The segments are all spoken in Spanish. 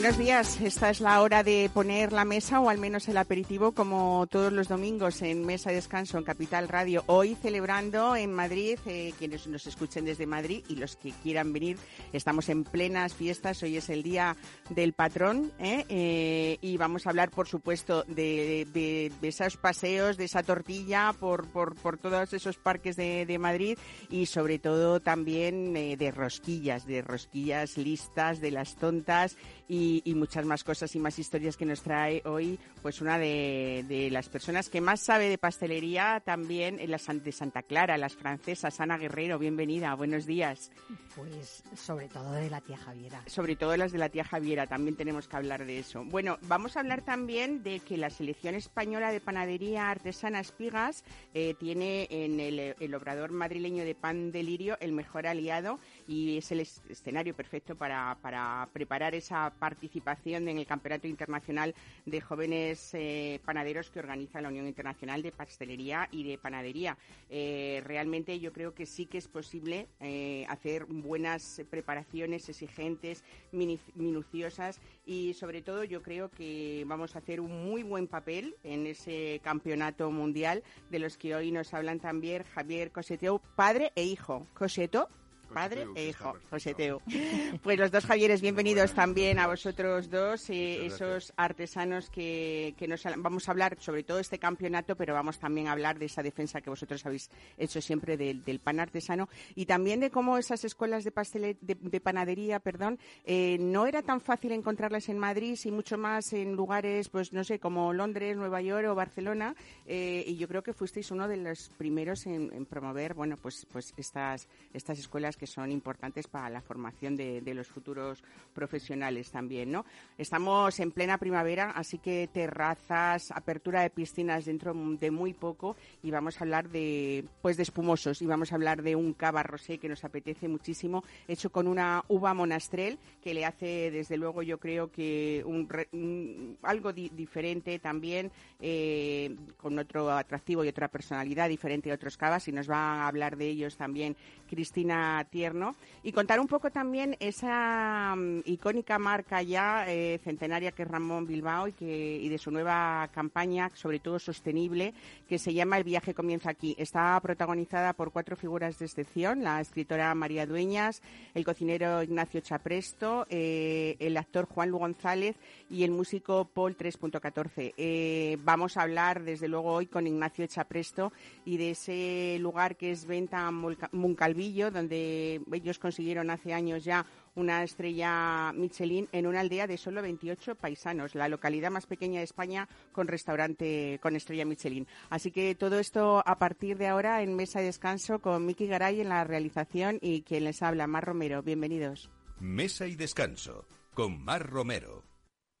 Buenos días, esta es la hora de poner la mesa o al menos el aperitivo como todos los domingos en Mesa de Descanso en Capital Radio. Hoy celebrando en Madrid, eh, quienes nos escuchen desde Madrid y los que quieran venir, estamos en plenas fiestas, hoy es el día del patrón ¿eh? Eh, y vamos a hablar por supuesto de, esos paseos, de esa tortilla por, por, por todos esos parques de, de, Madrid y sobre todo también de rosquillas, de rosquillas listas, de las tontas y, muchas más cosas y más historias que nos trae hoy, pues una de, las personas que más sabe de pastelería también en la de Santa Clara, las francesas. Ana Guerrero, bienvenida, buenos días. Pues sobre todo de la tía Javiera. Sobre todo las de la tía Javiera, también tenemos que hablar de eso. Bueno, vamos a hablar también de que la selección española de panadería artesana Espigas eh, tiene en el, el obrador madrileño de pan delirio el mejor aliado y es el escenario perfecto para, para preparar esa participación en el Campeonato Internacional de Jóvenes eh, Panaderos que organiza la Unión Internacional de Pastelería y de Panadería. Eh, realmente yo creo que sí que es posible eh, hacer buenas preparaciones exigentes, minuciosas y sobre todo yo creo que vamos a hacer un muy buen papel en ese campeonato mundial de los que hoy nos hablan también Javier Coseteo, padre e hijo. Coseto, padre e hijo, José Teo. Pues los dos Javieres, bienvenidos también a vosotros dos, eh, esos artesanos que, que, nos vamos a hablar sobre todo este campeonato, pero vamos también a hablar de esa defensa que vosotros habéis hecho siempre del, pan artesano y también de cómo esas escuelas de, pastel, de, panadería, perdón, eh, no era tan fácil encontrarlas en Madrid y mucho más en lugares, pues no sé, como Londres, Nueva York o Barcelona, eh, y yo creo que fuisteis uno de los primeros en, en promover, bueno, pues, pues estas, estas escuelas que son importantes para la formación de, los futuros profesionales también, ¿no? Estamos en plena primavera, así que terrazas, apertura de piscinas dentro de muy poco y vamos a hablar de, pues, de espumosos y vamos a hablar de un cava rosé que nos apetece muchísimo, hecho con una uva monastrel que le hace, desde luego, yo creo que un, algo diferente también, eh, con otro atractivo y otra personalidad diferente a otros cavas y nos va a hablar de ellos también Cristina Tierno, y contar un poco también esa mm, icónica marca ya eh, centenaria que es Ramón Bilbao y, que, y de su nueva campaña, sobre todo sostenible, que se llama El viaje comienza aquí. Está protagonizada por cuatro figuras de excepción, la escritora María Dueñas, el cocinero Ignacio Chapresto, eh, el actor Juan Lu González y el músico Paul 3.14. Eh, vamos a hablar, desde luego, hoy con Ignacio Chapresto y de ese lugar que es Venta Muncalví donde ellos consiguieron hace años ya una estrella Michelin en una aldea de solo 28 paisanos, la localidad más pequeña de España con restaurante con estrella Michelin. Así que todo esto a partir de ahora en Mesa de Descanso con Miki Garay en la realización y quien les habla, Mar Romero. Bienvenidos. Mesa y Descanso con Mar Romero.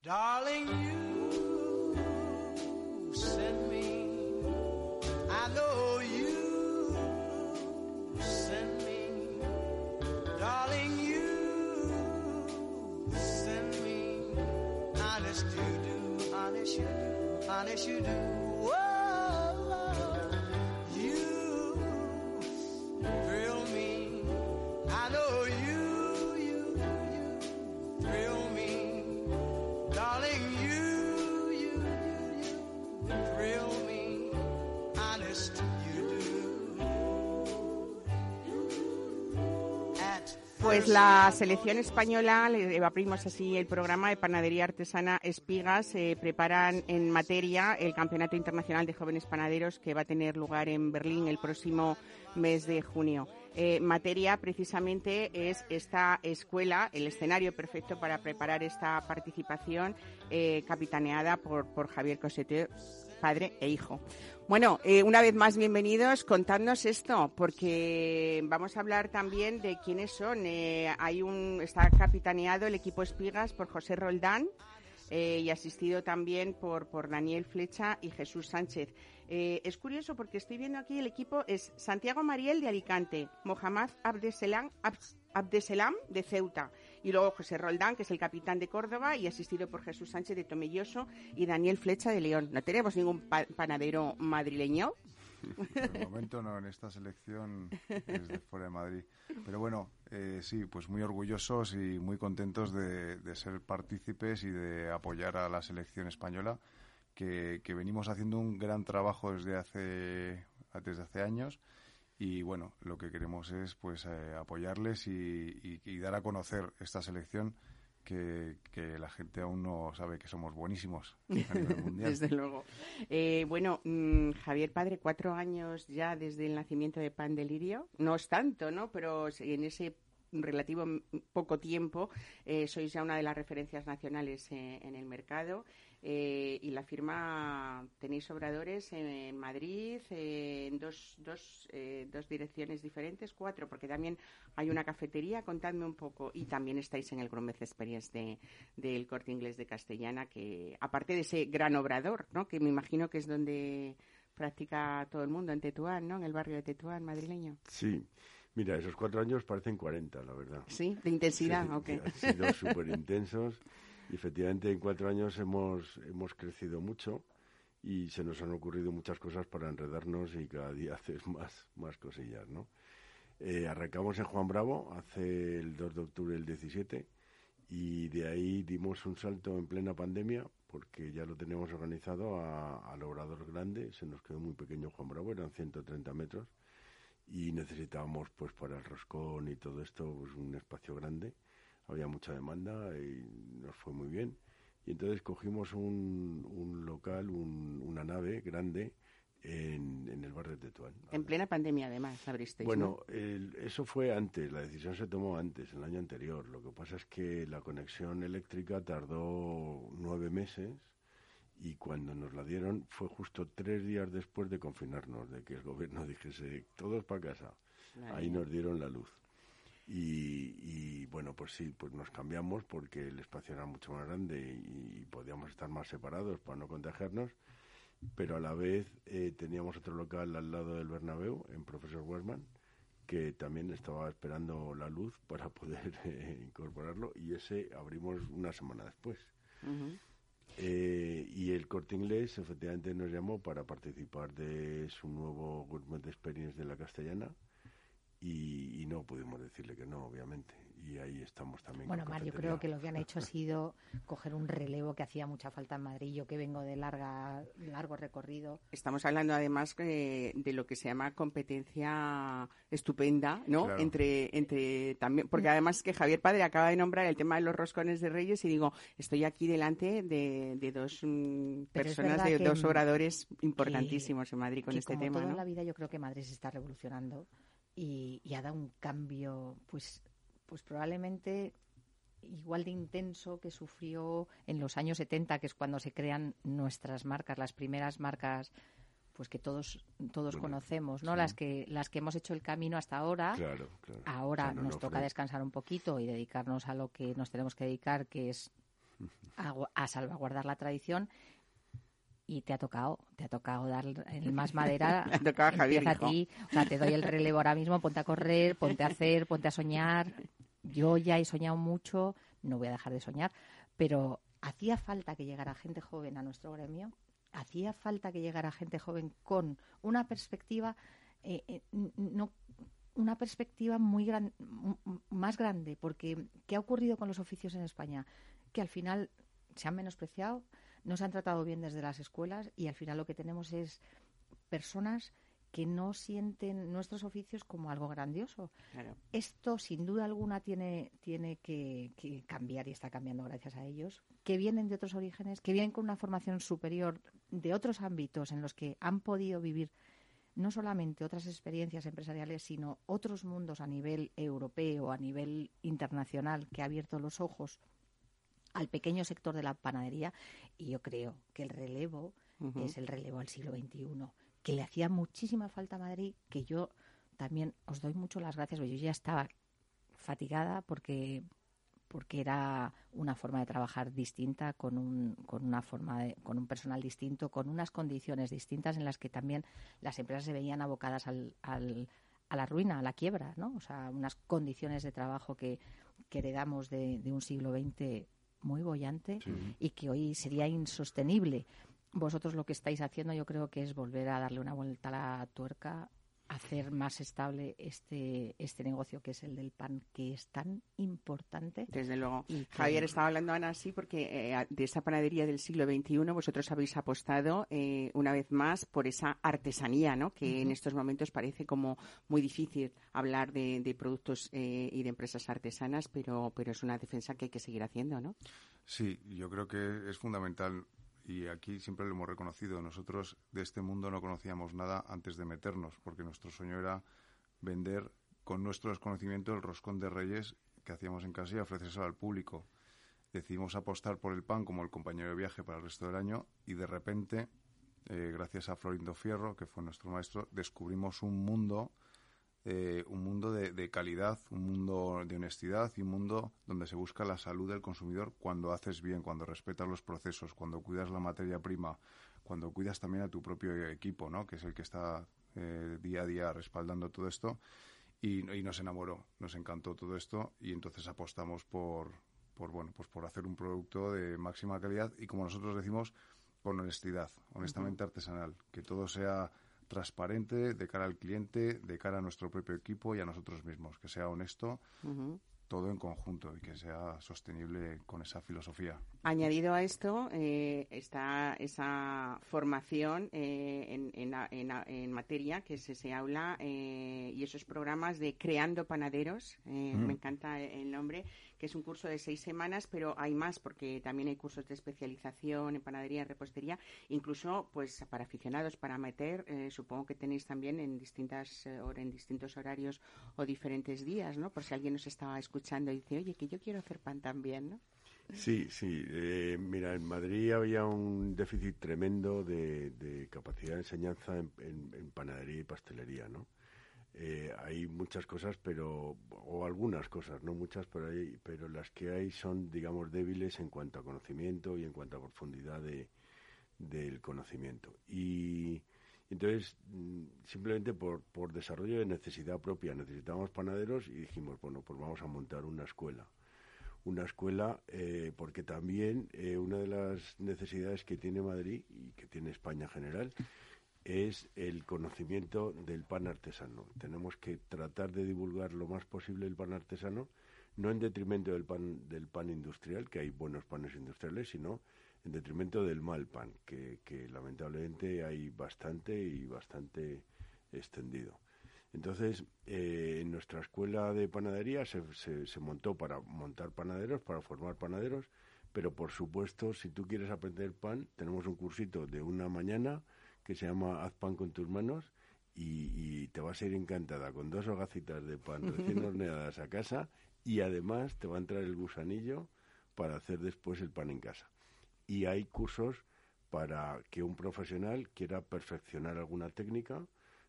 Darling, punish you do, punish you do. Pues la selección española, le abrimos así el programa de panadería artesana Espigas, se preparan en materia el Campeonato Internacional de Jóvenes Panaderos que va a tener lugar en Berlín el próximo mes de junio. Eh, materia precisamente es esta escuela, el escenario perfecto para preparar esta participación eh, capitaneada por, por Javier Cosete, padre e hijo. Bueno, eh, una vez más bienvenidos. Contadnos esto, porque vamos a hablar también de quiénes son. Eh, hay un está capitaneado el equipo Espigas por José Roldán. eh, y asistido también por, por Daniel Flecha y Jesús Sánchez. Es curioso porque estoy viendo aquí el equipo es Santiago Mariel de Alicante, Mohamed Abdeselam, Abdeselam de Ceuta y luego José Roldán, que es el capitán de Córdoba y asistido por Jesús Sánchez de Tomelloso y Daniel Flecha de León. No tenemos ningún panadero madrileño. El momento no, en esta selección desde fuera de Madrid. Pero bueno, eh, sí, pues muy orgullosos y muy contentos de, ser partícipes y de apoyar a la selección española, que, venimos haciendo un gran trabajo desde hace, desde hace años. Y bueno, lo que queremos es pues eh, apoyarles y, y dar a conocer esta selección que, la gente aún no sabe que somos buenísimos Desde luego. Eh, bueno, mm, Javier Padre, cuatro años ya desde el nacimiento de Pan Delirio. No es tanto, ¿no? Pero en ese relativo poco tiempo eh, sois ya una de las referencias nacionales eh, en el mercado. Eh, y la firma tenéis obradores en, Madrid, eh, en dos, dos, eh, dos direcciones diferentes, cuatro, porque también hay una cafetería, contadme un poco, y también estáis en el Gómez Experience del de, Corte Inglés de Castellana, que aparte de ese gran obrador, ¿no? que me imagino que es donde practica todo el mundo, en Tetuán, ¿no? en el barrio de Tetuán madrileño. Sí. Mira, esos cuatro años parecen 40, la verdad. Sí, de intensidad, ok. Han sido súper intensos. Efectivamente, en cuatro años hemos, hemos crecido mucho y se nos han ocurrido muchas cosas para enredarnos y cada día haces más, más cosillas, ¿no? Eh, arrancamos en Juan Bravo hace el 2 de octubre del 17 y de ahí dimos un salto en plena pandemia porque ya lo teníamos organizado al obrador grande, se nos quedó muy pequeño Juan Bravo, eran 130 metros y necesitábamos pues para el roscón y todo esto pues, un espacio grande había mucha demanda y nos fue muy bien. Y entonces cogimos un, un local, una nave grande en, en, el barrio de Tetuán. En plena pandemia, además, abristeis. Bueno, eso fue antes, la decisión se tomó antes, el año anterior. Lo que pasa es que la conexión eléctrica tardó nueve meses y cuando nos la dieron fue justo tres días después de confinarnos, de que el gobierno dijese todos para casa. Ahí nos dieron la luz. Y, bueno, pues sí, pues nos cambiamos porque el espacio era mucho más grande y, podíamos estar más separados para no contagiarnos, pero a la vez eh, teníamos otro local al lado del Bernabéu, en Profesor Westman, que también estaba esperando la luz para poder eh, incorporarlo y ese abrimos una semana después. Eh, y el corte inglés efectivamente nos llamó para participar de su nuevo Gourmet Experience de la Castellana y, no pudimos decirle que no, obviamente. Y ahí estamos también. Bueno, Mario, creo que lo que han hecho ha sido coger un relevo que hacía mucha falta en Madrid. Yo que vengo de larga, largo recorrido. Estamos hablando además de, lo que se llama competencia estupenda, ¿no? Entre, entre también, porque además que Javier Padre acaba de nombrar el tema de los roscones de Reyes y digo, estoy aquí delante de, dos mm, personas, de dos oradores importantísimos en Madrid con este tema. Toda la vida yo creo que Madrid se está revolucionando y, ha dado un cambio, pues, pues probablemente igual de intenso que sufrió en los años 70, que es cuando se crean nuestras marcas, las primeras marcas pues que todos todos conocemos, ¿no? Las que las que hemos hecho el camino hasta ahora. Ahora nos toca descansar un poquito y dedicarnos a lo que nos tenemos que dedicar, que es a salvaguardar la tradición y te ha tocado, te ha tocado dar el más madera. ha tocado Javier. a ti, o sea, te doy el relevo ahora mismo, ponte a correr, ponte a hacer, ponte a soñar. Yo ya he soñado mucho, no voy a dejar de soñar, pero hacía falta que llegara gente joven a nuestro gremio, hacía falta que llegara gente joven con una perspectiva, eh, eh, no una perspectiva muy gran, más grande, porque ¿qué ha ocurrido con los oficios en España? Que al final se han menospreciado, no se han tratado bien desde las escuelas y al final lo que tenemos es personas que no sienten nuestros oficios como algo grandioso. Esto, sin duda alguna, tiene, tiene que, cambiar y está cambiando gracias a ellos, que vienen de otros orígenes, que vienen con una formación superior de otros ámbitos en los que han podido vivir no solamente otras experiencias empresariales, sino otros mundos a nivel europeo, a nivel internacional, que ha abierto los ojos al pequeño sector de la panadería y yo creo que el relevo es el relevo al siglo XXI, que le hacía muchísima falta a Madrid, que yo también os doy mucho las gracias, porque yo ya estaba fatigada porque porque era una forma de trabajar distinta, con un, con una forma de- con un personal distinto, con unas condiciones distintas en las que también las empresas se veían abocadas al, al- a la ruina, a la quiebra, ¿no? O sea, unas condiciones de trabajo que, que heredamos de, de un siglo XX muy bollante y que hoy sería insostenible. Vosotros lo que estáis haciendo yo creo que es volver a darle una vuelta a la tuerca, hacer más estable este, este negocio que es el del pan, que es tan importante. Desde luego. Y que- Javier estaba hablando, Ana, sí, porque eh, de esa panadería del siglo XXI vosotros habéis apostado eh, una vez más por esa artesanía, ¿no? Que en estos momentos parece como muy difícil hablar de, de productos eh, y de empresas artesanas, pero, pero es una defensa que hay que seguir haciendo, ¿no? Sí, yo creo que es fundamental y aquí siempre lo hemos reconocido. Nosotros de este mundo no conocíamos nada antes de meternos, porque nuestro sueño era vender con nuestro desconocimiento el roscón de reyes que hacíamos en casa y ofrecérselo al público. Decidimos apostar por el pan como el compañero de viaje para el resto del año y de repente, eh, gracias a Florindo Fierro, que fue nuestro maestro, descubrimos un mundo eh, un mundo de, de calidad, un mundo de honestidad y un mundo donde se busca la salud del consumidor cuando haces bien, cuando respetas los procesos, cuando cuidas la materia prima, cuando cuidas también a tu propio equipo, ¿no? que es el que está eh, día a día respaldando todo esto. Y, y nos enamoró, nos encantó todo esto y entonces apostamos por, por, bueno, pues por hacer un producto de máxima calidad y como nosotros decimos, con honestidad, honestamente artesanal, que todo sea transparente de cara al cliente, de cara a nuestro propio equipo y a nosotros mismos, que sea honesto, todo en conjunto y que sea sostenible con esa filosofía. Añadido a esto eh, está esa formación eh, en, en, en, en materia que se, se habla eh, y esos programas de Creando Panaderos, eh, me encanta el nombre, que es un curso de seis semanas, pero hay más porque también hay cursos de especialización en panadería, en repostería, incluso pues para aficionados, para meter, eh, supongo que tenéis también en distintas eh, en distintos horarios o diferentes días, ¿no? Por si alguien nos estaba escuchando y dice, oye, que yo quiero hacer pan también, ¿no? Sí, sí. eh, mira, en Madrid había un déficit tremendo de, capacidad de enseñanza en, en- en panadería y pastelería, ¿no? Eh, hay muchas cosas, pero o algunas cosas, no muchas, pero hay, pero las que hay son, digamos, débiles en cuanto a conocimiento y en cuanto a profundidad de, del conocimiento. Y entonces, mm, simplemente por, por desarrollo de necesidad propia, necesitábamos panaderos y dijimos, bueno, pues vamos a montar una escuela una escuela, eh, porque también eh, una de las necesidades que tiene Madrid y que tiene España en general es el conocimiento del pan artesano. Tenemos que tratar de divulgar lo más posible el pan artesano, no en detrimento del pan, del pan industrial, que hay buenos panes industriales, sino en detrimento del mal pan, que, lamentablemente hay bastante y bastante extendido. Entonces, eh, en nuestra escuela de panadería se, se, se montó para montar panaderos, para formar panaderos, pero por supuesto, si tú quieres aprender pan, tenemos un cursito de una mañana que se llama Haz pan con tus manos y, y te vas a ir encantada con dos hogacitas de pan recién horneadas a casa y además te va a entrar el gusanillo para hacer después el pan en casa. Y hay cursos para que un profesional quiera perfeccionar alguna técnica,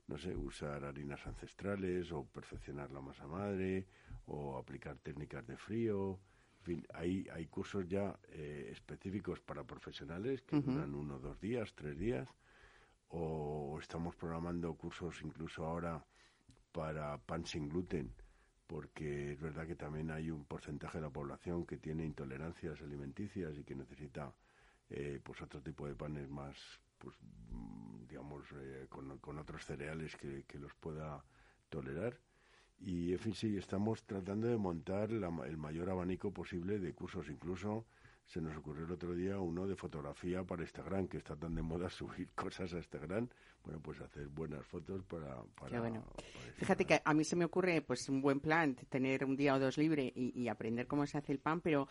no sé, usar harinas ancestrales o perfeccionar la masa madre o aplicar técnicas de frío. En fin, hay, hay cursos ya eh, específicos para profesionales que duran uno, dos días, tres días. O estamos programando cursos incluso ahora para pan sin gluten, porque es verdad que también hay un porcentaje de la población que tiene intolerancias alimenticias y que necesita eh, pues otro tipo de panes más pues digamos eh, con, con otros cereales que, que los pueda tolerar. Y en fin sí estamos tratando de montar la el mayor abanico posible de cursos incluso se nos ocurrió el otro día uno de fotografía para Instagram que está tan de moda subir cosas a Instagram bueno pues hacer buenas fotos para, para bueno. para Fíjate que a mí se me ocurre pues un buen plan, tener un día o dos libre y, y aprender cómo se hace el pan, pero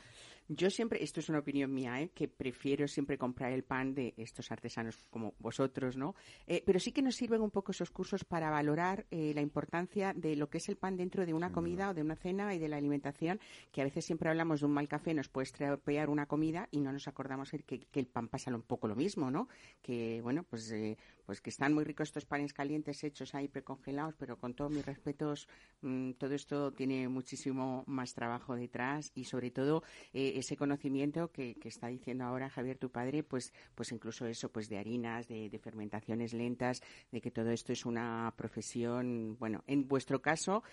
Yo siempre, esto es una opinión mía, ¿eh? que prefiero siempre comprar el pan de estos artesanos como vosotros, ¿no? Eh, pero sí que nos sirven un poco esos cursos para valorar eh, la importancia de lo que es el pan dentro de una comida o de una cena y de la alimentación, que a veces siempre hablamos de un mal café, nos puede estropear una comida y no nos acordamos que, que el pan pasa un poco lo mismo, ¿no? Que, bueno, pues, eh, pues que están muy ricos estos panes calientes hechos ahí precongelados, pero con todos mis respetos, mm, todo esto tiene muchísimo más trabajo detrás y sobre todo eh, ese conocimiento que, está diciendo ahora Javier, tu padre, pues, pues incluso eso, pues de harinas, de fermentaciones lentas, de que todo esto es una profesión, bueno, en vuestro caso,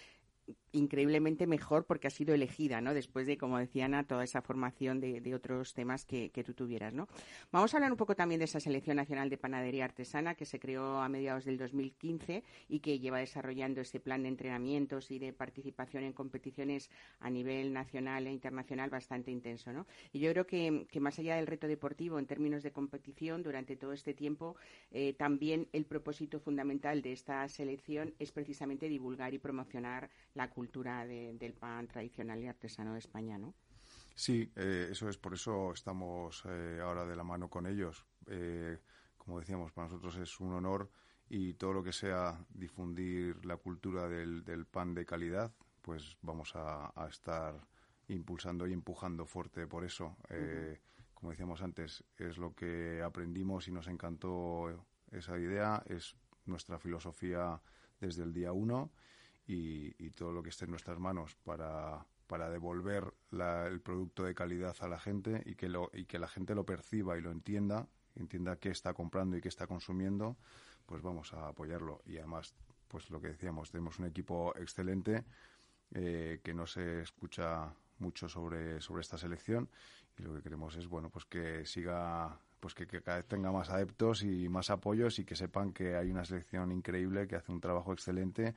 increíblemente mejor porque ha sido elegida, ¿no? Después de, como decía Ana, toda esa formación de, otros temas que, que, tú tuvieras, ¿no? Vamos a hablar un poco también de esa Selección Nacional de Panadería Artesana que se creó a mediados del 2015 y que lleva desarrollando ese plan de entrenamientos y de participación en competiciones a nivel nacional e internacional bastante intenso, ¿no? Y yo creo que, que más allá del reto deportivo en términos de competición durante todo este tiempo, eh, también el propósito fundamental de esta selección es precisamente divulgar y promocionar la cultura de, del pan tradicional y artesano de España, ¿no? Sí, eh, eso es, por eso estamos eh, ahora de la mano con ellos. Eh, como decíamos, para nosotros es un honor y todo lo que sea difundir la cultura del, del pan de calidad, pues vamos a, a, estar impulsando y empujando fuerte por eso. Uh -huh. Como decíamos antes, es lo que aprendimos y nos encantó esa idea, es nuestra filosofía desde el día uno y, todo lo que esté en nuestras manos para, para devolver la, el producto de calidad a la gente y que, lo, y que la gente lo perciba y lo entienda, entienda qué está comprando y qué está consumiendo, pues vamos a apoyarlo. Y además, pues lo que decíamos, tenemos un equipo excelente eh, que no se escucha mucho sobre, sobre esta selección y lo que queremos es, bueno, pues que siga pues que, cada vez tenga más adeptos y más apoyos y que sepan que hay una selección increíble que hace un trabajo excelente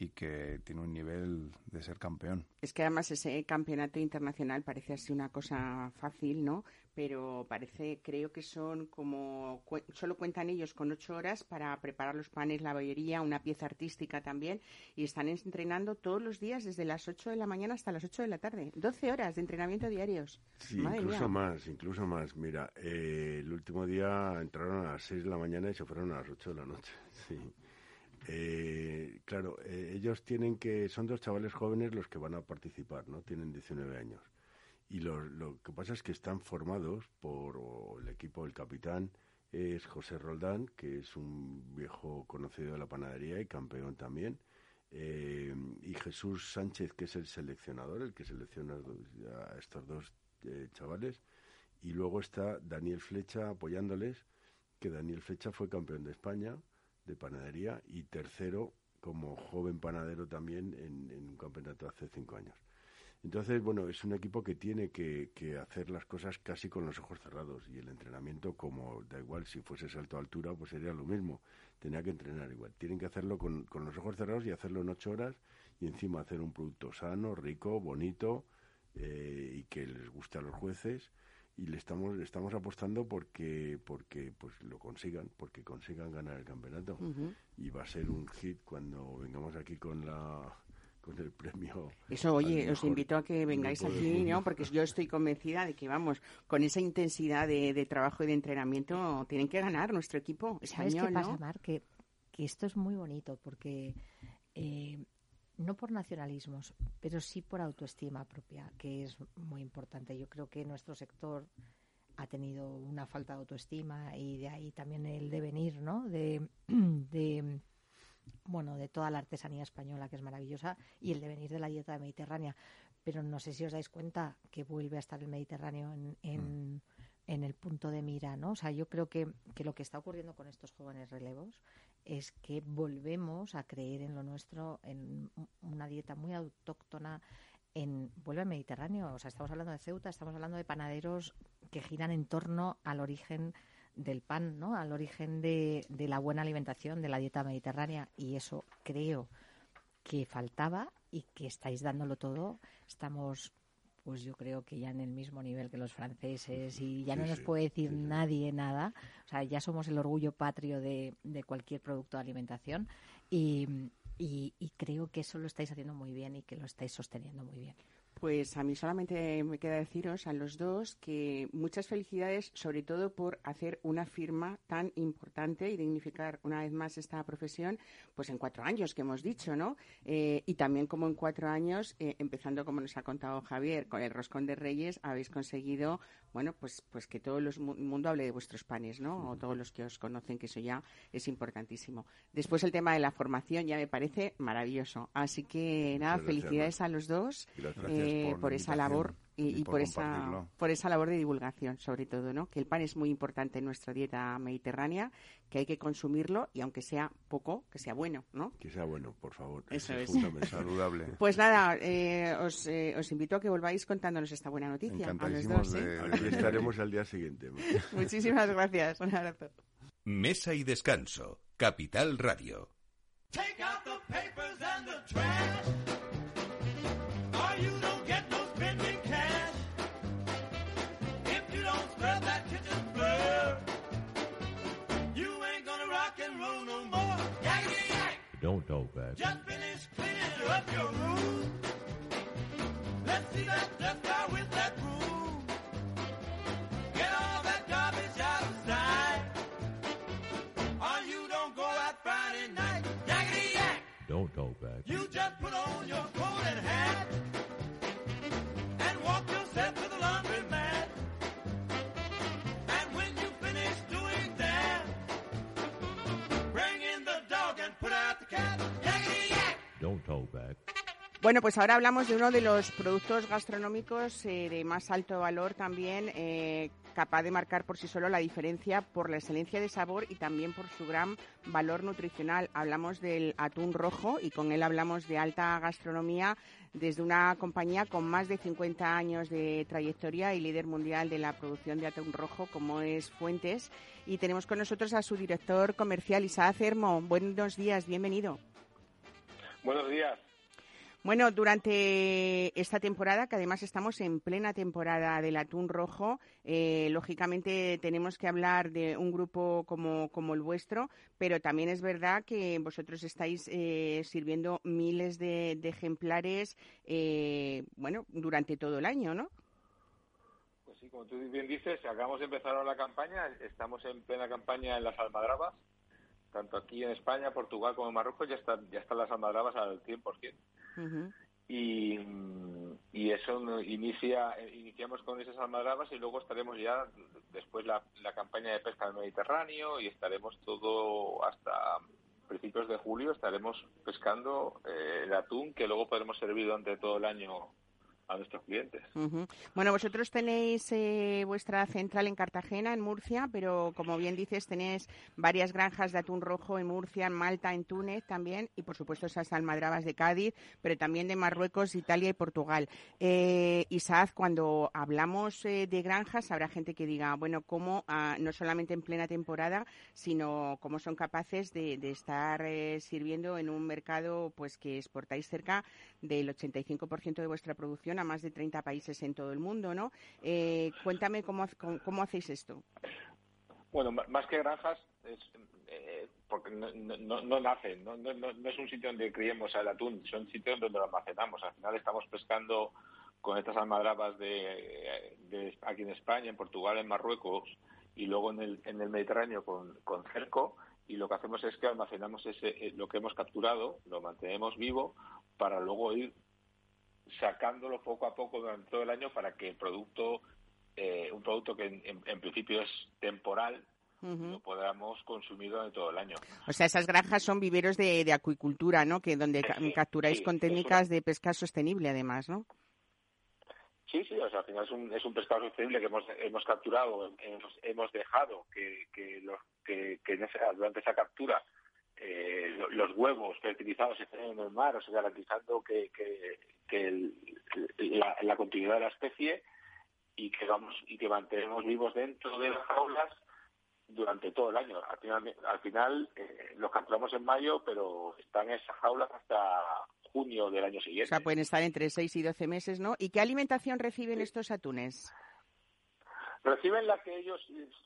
y que tiene un nivel de ser campeón. Es que además ese campeonato internacional parece así una cosa fácil, ¿no? Pero parece, creo que son como, solo cuentan ellos con ocho horas para preparar los panes, la bollería, una pieza artística también, y están entrenando todos los días desde las ocho de la mañana hasta las ocho de la tarde. Doce horas de entrenamiento diarios. Sí, Madre incluso mía. más, incluso más. Mira, eh, el último día entraron a las seis de la mañana y se fueron a las ocho de la noche. Sí. Eh, claro, eh, ellos tienen que, son dos chavales jóvenes los que van a participar, ¿no? Tienen 19 años. Y lo, lo que pasa es que están formados por el equipo, el capitán es José Roldán, que es un viejo conocido de la panadería y campeón también. Eh, y Jesús Sánchez, que es el seleccionador, el que selecciona a estos dos eh, chavales. Y luego está Daniel Flecha apoyándoles, que Daniel Flecha fue campeón de España de panadería y tercero como joven panadero también en, un campeonato hace cinco años. Entonces, bueno, es un equipo que tiene que, que, hacer las cosas casi con los ojos cerrados y el entrenamiento, como da igual si fuese salto a altura, pues sería lo mismo. Tenía que entrenar igual. Tienen que hacerlo con, con los ojos cerrados y hacerlo en ocho horas y encima hacer un producto sano, rico, bonito eh, y que les guste a los jueces y le estamos le estamos apostando porque porque pues lo consigan porque consigan ganar el campeonato uh -huh. y va a ser un hit cuando vengamos aquí con la con el premio eso oye os invito a que vengáis aquí no porque yo estoy convencida de que vamos con esa intensidad de, de trabajo y de entrenamiento tienen que ganar nuestro equipo sabes español, qué pasa ¿no? Mar que que esto es muy bonito porque eh, no por nacionalismos, pero sí por autoestima propia, que es muy importante. Yo creo que nuestro sector ha tenido una falta de autoestima y de ahí también el devenir, ¿no? De, de bueno, de toda la artesanía española que es maravillosa y el devenir de la dieta mediterránea. Pero no sé si os dais cuenta que vuelve a estar el Mediterráneo en, en, mm. en el punto de mira, ¿no? O sea, yo creo que, que lo que está ocurriendo con estos jóvenes relevos es que volvemos a creer en lo nuestro, en una dieta muy autóctona, en vuelve al Mediterráneo. O sea, estamos hablando de Ceuta, estamos hablando de panaderos que giran en torno al origen del pan, ¿no? Al origen de, de la buena alimentación, de la dieta mediterránea. Y eso creo que faltaba y que estáis dándolo todo. Estamos pues yo creo que ya en el mismo nivel que los franceses y ya sí, no nos sí, puede decir sí, nadie nada. O sea, ya somos el orgullo patrio de, de cualquier producto de alimentación y, y, y, creo que eso lo estáis haciendo muy bien y que lo estáis sosteniendo muy bien. Pues a mí solamente me queda deciros a los dos que muchas felicidades, sobre todo por hacer una firma tan importante y dignificar una vez más esta profesión, pues en cuatro años que hemos dicho, ¿no? Eh, y también como en cuatro años, eh, empezando como nos ha contado Javier, con el Roscón de Reyes, habéis conseguido, bueno, pues, pues que todo el mundo hable de vuestros panes, ¿no? O todos los que os conocen, que eso ya es importantísimo. Después el tema de la formación ya me parece maravilloso. Así que nada, gracias, felicidades a los dos eh, por esa invitación labor y, y y por por, esa por esa labor de divulgación sobre todo no que el pan es muy importante en nuestra dieta mediterránea que hay que consumirlo y aunque sea poco que sea bueno no Que sea bueno, por favor. Eso es. fundamental. Saludable. pues nada eh, os, eh, os invito a que volváis contándonos esta buena noticia a los dos ¿eh? de- estaremos al día siguiente. muchísimas gracias un abrazo Mesa y descanso. Capital Radio. Take out the papers and the trash. Don't talk back. Just finish cleaning up your room. Let's see that Bueno, pues ahora hablamos de uno de los productos gastronómicos eh, de más alto valor también, eh, capaz de marcar por sí solo la diferencia por la excelencia de sabor y también por su gran valor nutricional. Hablamos del atún rojo y con él hablamos de alta gastronomía desde una compañía con más de 50 años de trayectoria y líder mundial de la producción de atún rojo como es Fuentes. Y tenemos con nosotros a su director comercial, Isaac Cermo. Buenos días, bienvenido. Buenos días. Bueno, durante esta temporada, que además estamos en plena temporada del atún rojo, eh, lógicamente tenemos que hablar de un grupo como, como el vuestro, pero también es verdad que vosotros estáis eh, sirviendo miles de, de ejemplares, eh, bueno, durante todo el año, ¿no? Pues sí, como tú bien dices, acabamos de empezar ahora la campaña, estamos en plena campaña en las almadrabas, tanto aquí en España, Portugal como en Marruecos, ya están, ya están las almadrabas al 100%. Ujú. Y, y eso inicia, iniciamos con esas almadrabas y luego estaremos ya después la, la campaña de pesca del Mediterráneo y estaremos todo hasta principios de julio estaremos pescando eh, el atún que luego podremos servir durante todo el año a nuestros clientes. Bueno, vosotros tenéis eh, vuestra central en Cartagena, en Murcia, pero como bien dices, tenéis varias granjas de atún rojo en Murcia, en Malta, en Túnez también, y por supuesto esas almadrabas de Cádiz, pero también de Marruecos, Italia y Portugal. Eh, Isaac, cuando hablamos eh, de granjas, habrá gente que diga, bueno, cómo ah, no solamente en plena temporada, sino cómo son capaces de, de estar eh, sirviendo en un mercado pues que exportáis cerca del 85% de vuestra producción a más de 30 países en todo el mundo, ¿no? Eh, cuéntame cómo, cómo, hacéis esto. Bueno, más que granjas, es, eh, porque no, no, no nacen, no, es un sitio donde criemos el atún, son sitios donde lo almacenamos. Al final estamos pescando con estas almadrabas de, de aquí en España, en Portugal, en Marruecos y luego en el, en el Mediterráneo con, con cerco y lo que hacemos es que almacenamos ese, eh, lo que hemos capturado, lo mantenemos vivo para luego ir sacándolo poco a poco durante todo el año para que el producto, eh, un producto que en, en- en principio es temporal, lo podamos consumir durante todo el año. O sea, esas granjas son viveros de, de acuicultura, ¿no? Que donde Sí, capturáis sí, con técnicas de pesca sostenible, además, ¿no? Sí, sí, o sea, al final es un, es un pescado sostenible que hemos, hemos capturado, hemos, hemos dejado que, que, los, que, que en esa- durante esa captura eh, lo- los huevos fertilizados estén en el mar, o sea, garantizando que, que, que el- la, la continuidad de la especie y que vamos y que mantenemos vivos dentro de las jaulas durante todo el año. Al final, al final eh, los capturamos en mayo, pero están en esas jaulas hasta junio del año O siguiente. sea, pueden estar entre 6 y 12 meses, ¿no? ¿Y qué alimentación reciben estos atunes? Reciben la que ellos,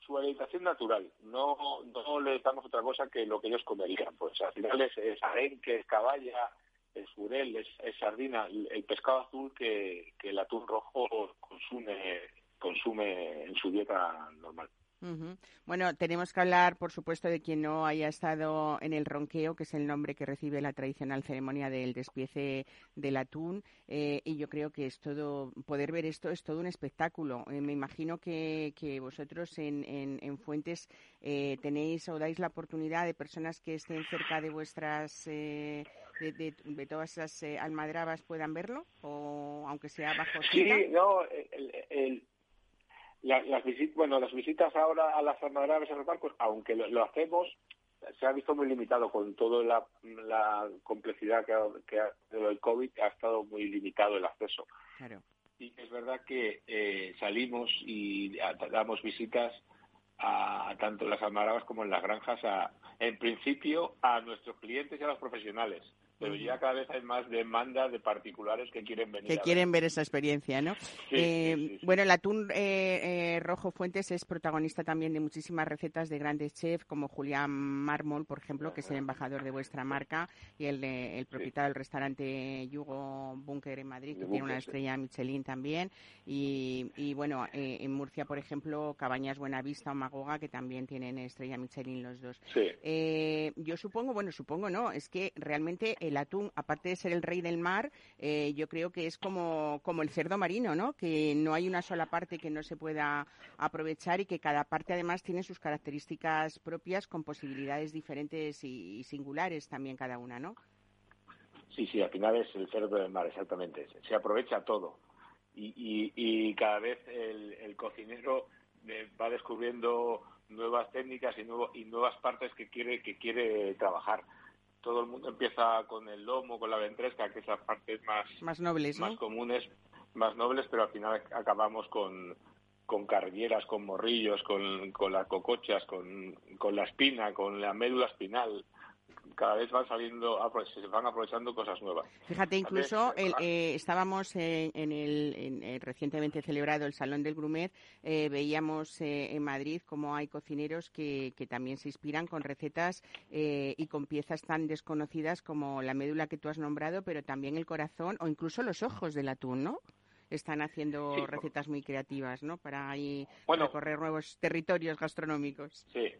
su alimentación natural. No, no les damos otra cosa que lo que ellos comerían. Pues al final es, es arenque, es caballa, es jurel, es, es sardina, el, el pescado azul que, que el atún rojo consume consume en su dieta normal. Bueno, tenemos que hablar, por supuesto, de quien no haya estado en el ronqueo, que es el nombre que recibe la tradicional ceremonia del despiece del atún. eh, y yo creo que es todo, poder ver esto es todo un espectáculo. Eh, me imagino que, que vosotros en, en, en Fuentes eh, tenéis o dais la oportunidad de personas que estén cerca de vuestras, eh, de, de- de todas esas eh, almadrabas puedan verlo, o aunque sea bajo Sí, no, el- la- las visitas, bueno, las visitas ahora a las almadrabas en los barcos, aunque lo, lo hacemos, se ha visto muy limitado con toda la, la complejidad que ha, que ha de lo del COVID, ha estado muy limitado el acceso. Claro. Y es verdad que eh, salimos y a- damos visitas a, tanto en las almadrabas como en las granjas, a, en principio a nuestros clientes y a los profesionales. Pero ya cada vez hay más demanda de particulares que quieren venir. que a quieren ver esa experiencia, ¿no? Sí, Eh, sí, sí, sí. Bueno, el atún eh, eh, rojo Fuentes es protagonista también de muchísimas recetas de grandes chefs como Julián Mármol, por ejemplo, que es el embajador de vuestra marca y el, de- el propietario del restaurante Yugo Bunker en Madrid, que tiene una estrella Michelin también. Y, y, bueno, eh, en Murcia, por ejemplo, Cabañas Buenavista o Magoga, que también tienen estrella Michelin los dos. Sí. Eh, yo supongo, bueno, supongo no, es que realmente el atún, aparte de ser el rey del mar, eh, yo creo que es como, como el cerdo marino, ¿no? Que no hay una sola parte que no se pueda aprovechar y que cada parte además tiene sus características propias con posibilidades diferentes y, y singulares también cada una, ¿no? Sí, sí, al final es el cerdo del mar, exactamente. Se- Se aprovecha todo. Y, y, y cada vez el, el cocinero eh, va descubriendo nuevas técnicas y, nuevo- y nuevas partes que quiere, que quiere trabajar. Todo el mundo empieza con el lomo, con la ventresca, que es las partes más, Más nobles, más ¿no? comunes, más nobles, pero al final acabamos con, con carrilleras, con morrillos, con, con las cocochas, con, con la espina, con la médula espinal. Cada vez van saliendo, se van aprovechando cosas nuevas. Fíjate, incluso eh, el, eh, estábamos eh, en el en el recientemente celebrado el Salón del Grumet, eh, veíamos eh, en Madrid cómo hay cocineros que, que también se inspiran con recetas eh, y con piezas tan desconocidas como la médula que tú has nombrado, pero también el corazón o incluso los ojos del atún, ¿no? Están haciendo Sí, recetas muy creativas, ¿no? Para ahí Bueno. recorrer nuevos territorios gastronómicos. Sí,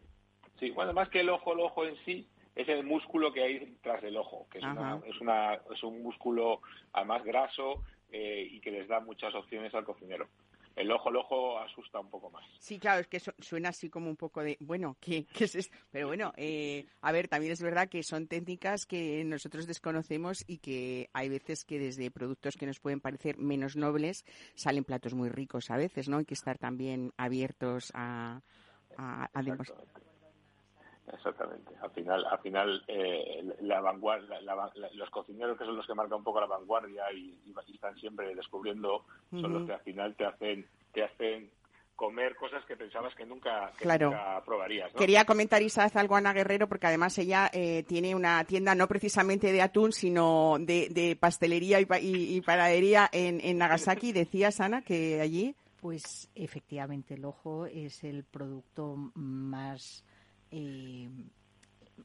sí. Bueno, más que el ojo, el ojo en sí es el músculo que hay tras del ojo, que es, una, es, una, es un músculo además graso eh, y que les da muchas opciones al cocinero. El ojo, el ojo asusta un poco más. Sí, claro, es que su- suena así como un poco de, bueno, ¿qué, qué es esto? Pero bueno, eh, a ver, también es verdad que son técnicas que nosotros desconocemos y que hay veces que desde productos que nos pueden parecer menos nobles salen platos muy ricos a veces, ¿no? Hay que estar también abiertos a, a, a Exactamente. Al final, al final eh, la vanguardia, la- la- los cocineros que son los que marcan un poco la vanguardia y, están siempre descubriendo, son los que al final te hacen, te hacen comer cosas que pensabas que nunca, que Claro. nunca probarías. ¿no? Quería comentar Isaac algo a Ana Guerrero porque además ella eh, tiene una tienda no precisamente de atún, sino de, de pastelería y, pa- y- y panadería en, en Nagasaki. Decías, Ana, que allí... Pues efectivamente el ojo es el producto más eh,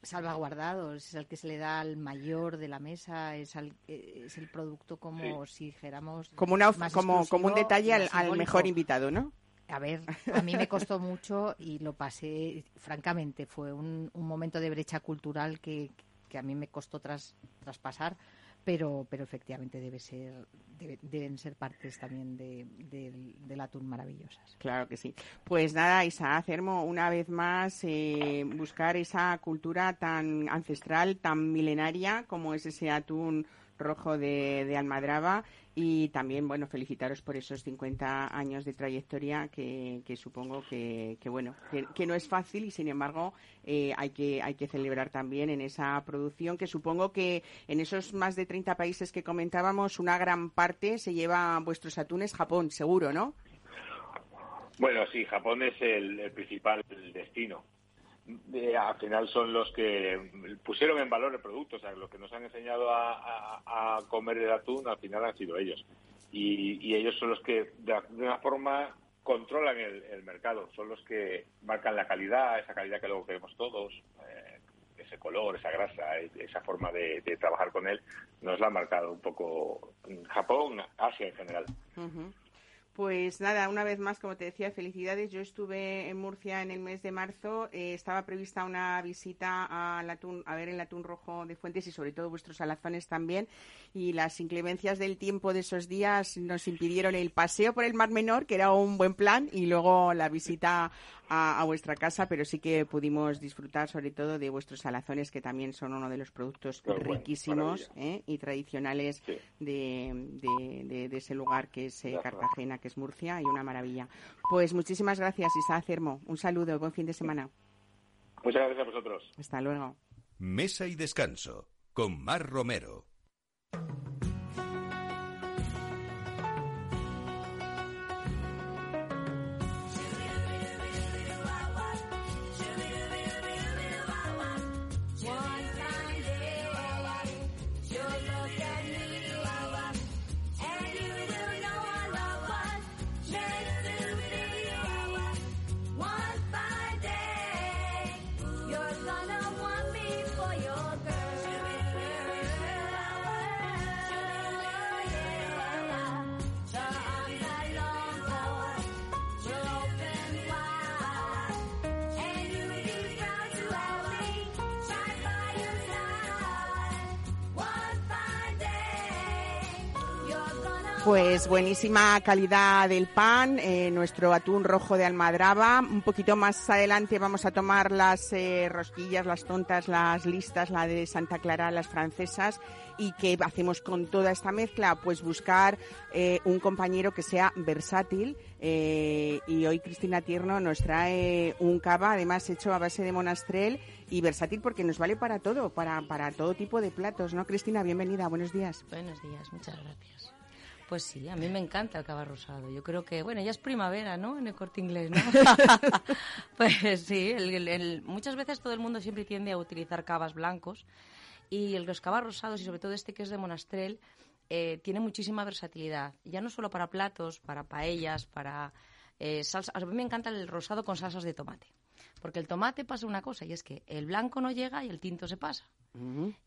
salvaguardado, es el que se le da al mayor de la mesa, es, al- eh, es el producto como si dijéramos Como, una, más como, como un detalle al, mejor invitado, ¿no? A ver, a mí me costó mucho y lo pasé, francamente, fue un, un momento de brecha cultural que, que a mí me costó tras, traspasar, pero, pero efectivamente debe ser, debe- deben ser partes también de, del- del atún maravillosas. Claro que sí. Pues nada, Isaac Cermo, una vez más, eh, buscar esa cultura tan ancestral, tan milenaria como es ese atún rojo de, de Almadraba y también, bueno, felicitaros por esos 50 años de trayectoria que, que supongo que, que bueno, que, no es fácil y sin embargo eh, hay, que, hay que celebrar también en esa producción que supongo que en esos más de 30 países que comentábamos, una gran parte se lleva vuestros atunes Japón, seguro, ¿no? Bueno, sí, Japón es el, el principal destino. Eh, al final son los que pusieron en valor el producto, o sea, los que nos han enseñado a, comer el atún, al final han sido ellos. Y, y ellos son los que, de alguna forma, controlan el, el mercado, son los que marcan la calidad, esa calidad que luego queremos todos. Eh, ese color, esa grasa, esa forma de, trabajar con él, nos la ha marcado un poco Japón, Asia en general. Pues nada, una vez más, como te decía, felicidades. Yo estuve en Murcia en el mes de marzo. eh, estaba prevista una visita al atún, a ver el atún rojo de Fuentes y sobre todo vuestros alazones también. Y las inclemencias del tiempo de esos días nos impidieron el paseo por el Mar Menor, que era un buen plan, y luego la visita a, a vuestra casa, pero sí que pudimos disfrutar sobre todo de vuestros alazones, que también son uno de los productos riquísimos. ¿eh? y tradicionales Sí. de, de- de- de ese lugar que es eh, Cartagena, que es Murcia, y una maravilla. Pues muchísimas gracias, Isa Cermo. Un saludo, buen fin de semana. Muchas gracias a vosotros. Hasta luego. Mesa y descanso con Mar Romero. Pues buenísima calidad del pan, eh, nuestro atún rojo de almadraba. Un poquito más adelante vamos a tomar las eh, rosquillas, las tontas, las listas, la de Santa Clara, las francesas. ¿Y qué hacemos con toda esta mezcla? Pues buscar eh, un compañero que sea versátil. eh, y hoy Cristina Tierno nos trae un cava, además hecho a base de monastrel y versátil porque nos vale para todo, para, para todo tipo de platos, ¿no? Cristina, bienvenida, buenos días. Buenos días, muchas gracias. Pues sí, a mí me encanta el cava rosado. Yo creo que, bueno, ya es primavera, ¿no? En el corte inglés, ¿no? pues sí, el- muchas veces todo el mundo siempre tiende a utilizar cavas blancos y el- los cavas rosados, y sobre todo este que es de monastrel, eh, tiene muchísima versatilidad. Ya no solo para platos, para paellas, para eh, salsa. A mí me encanta el rosado con salsas de tomate. Porque el tomate pasa una cosa, y es que el blanco no llega y el tinto se pasa.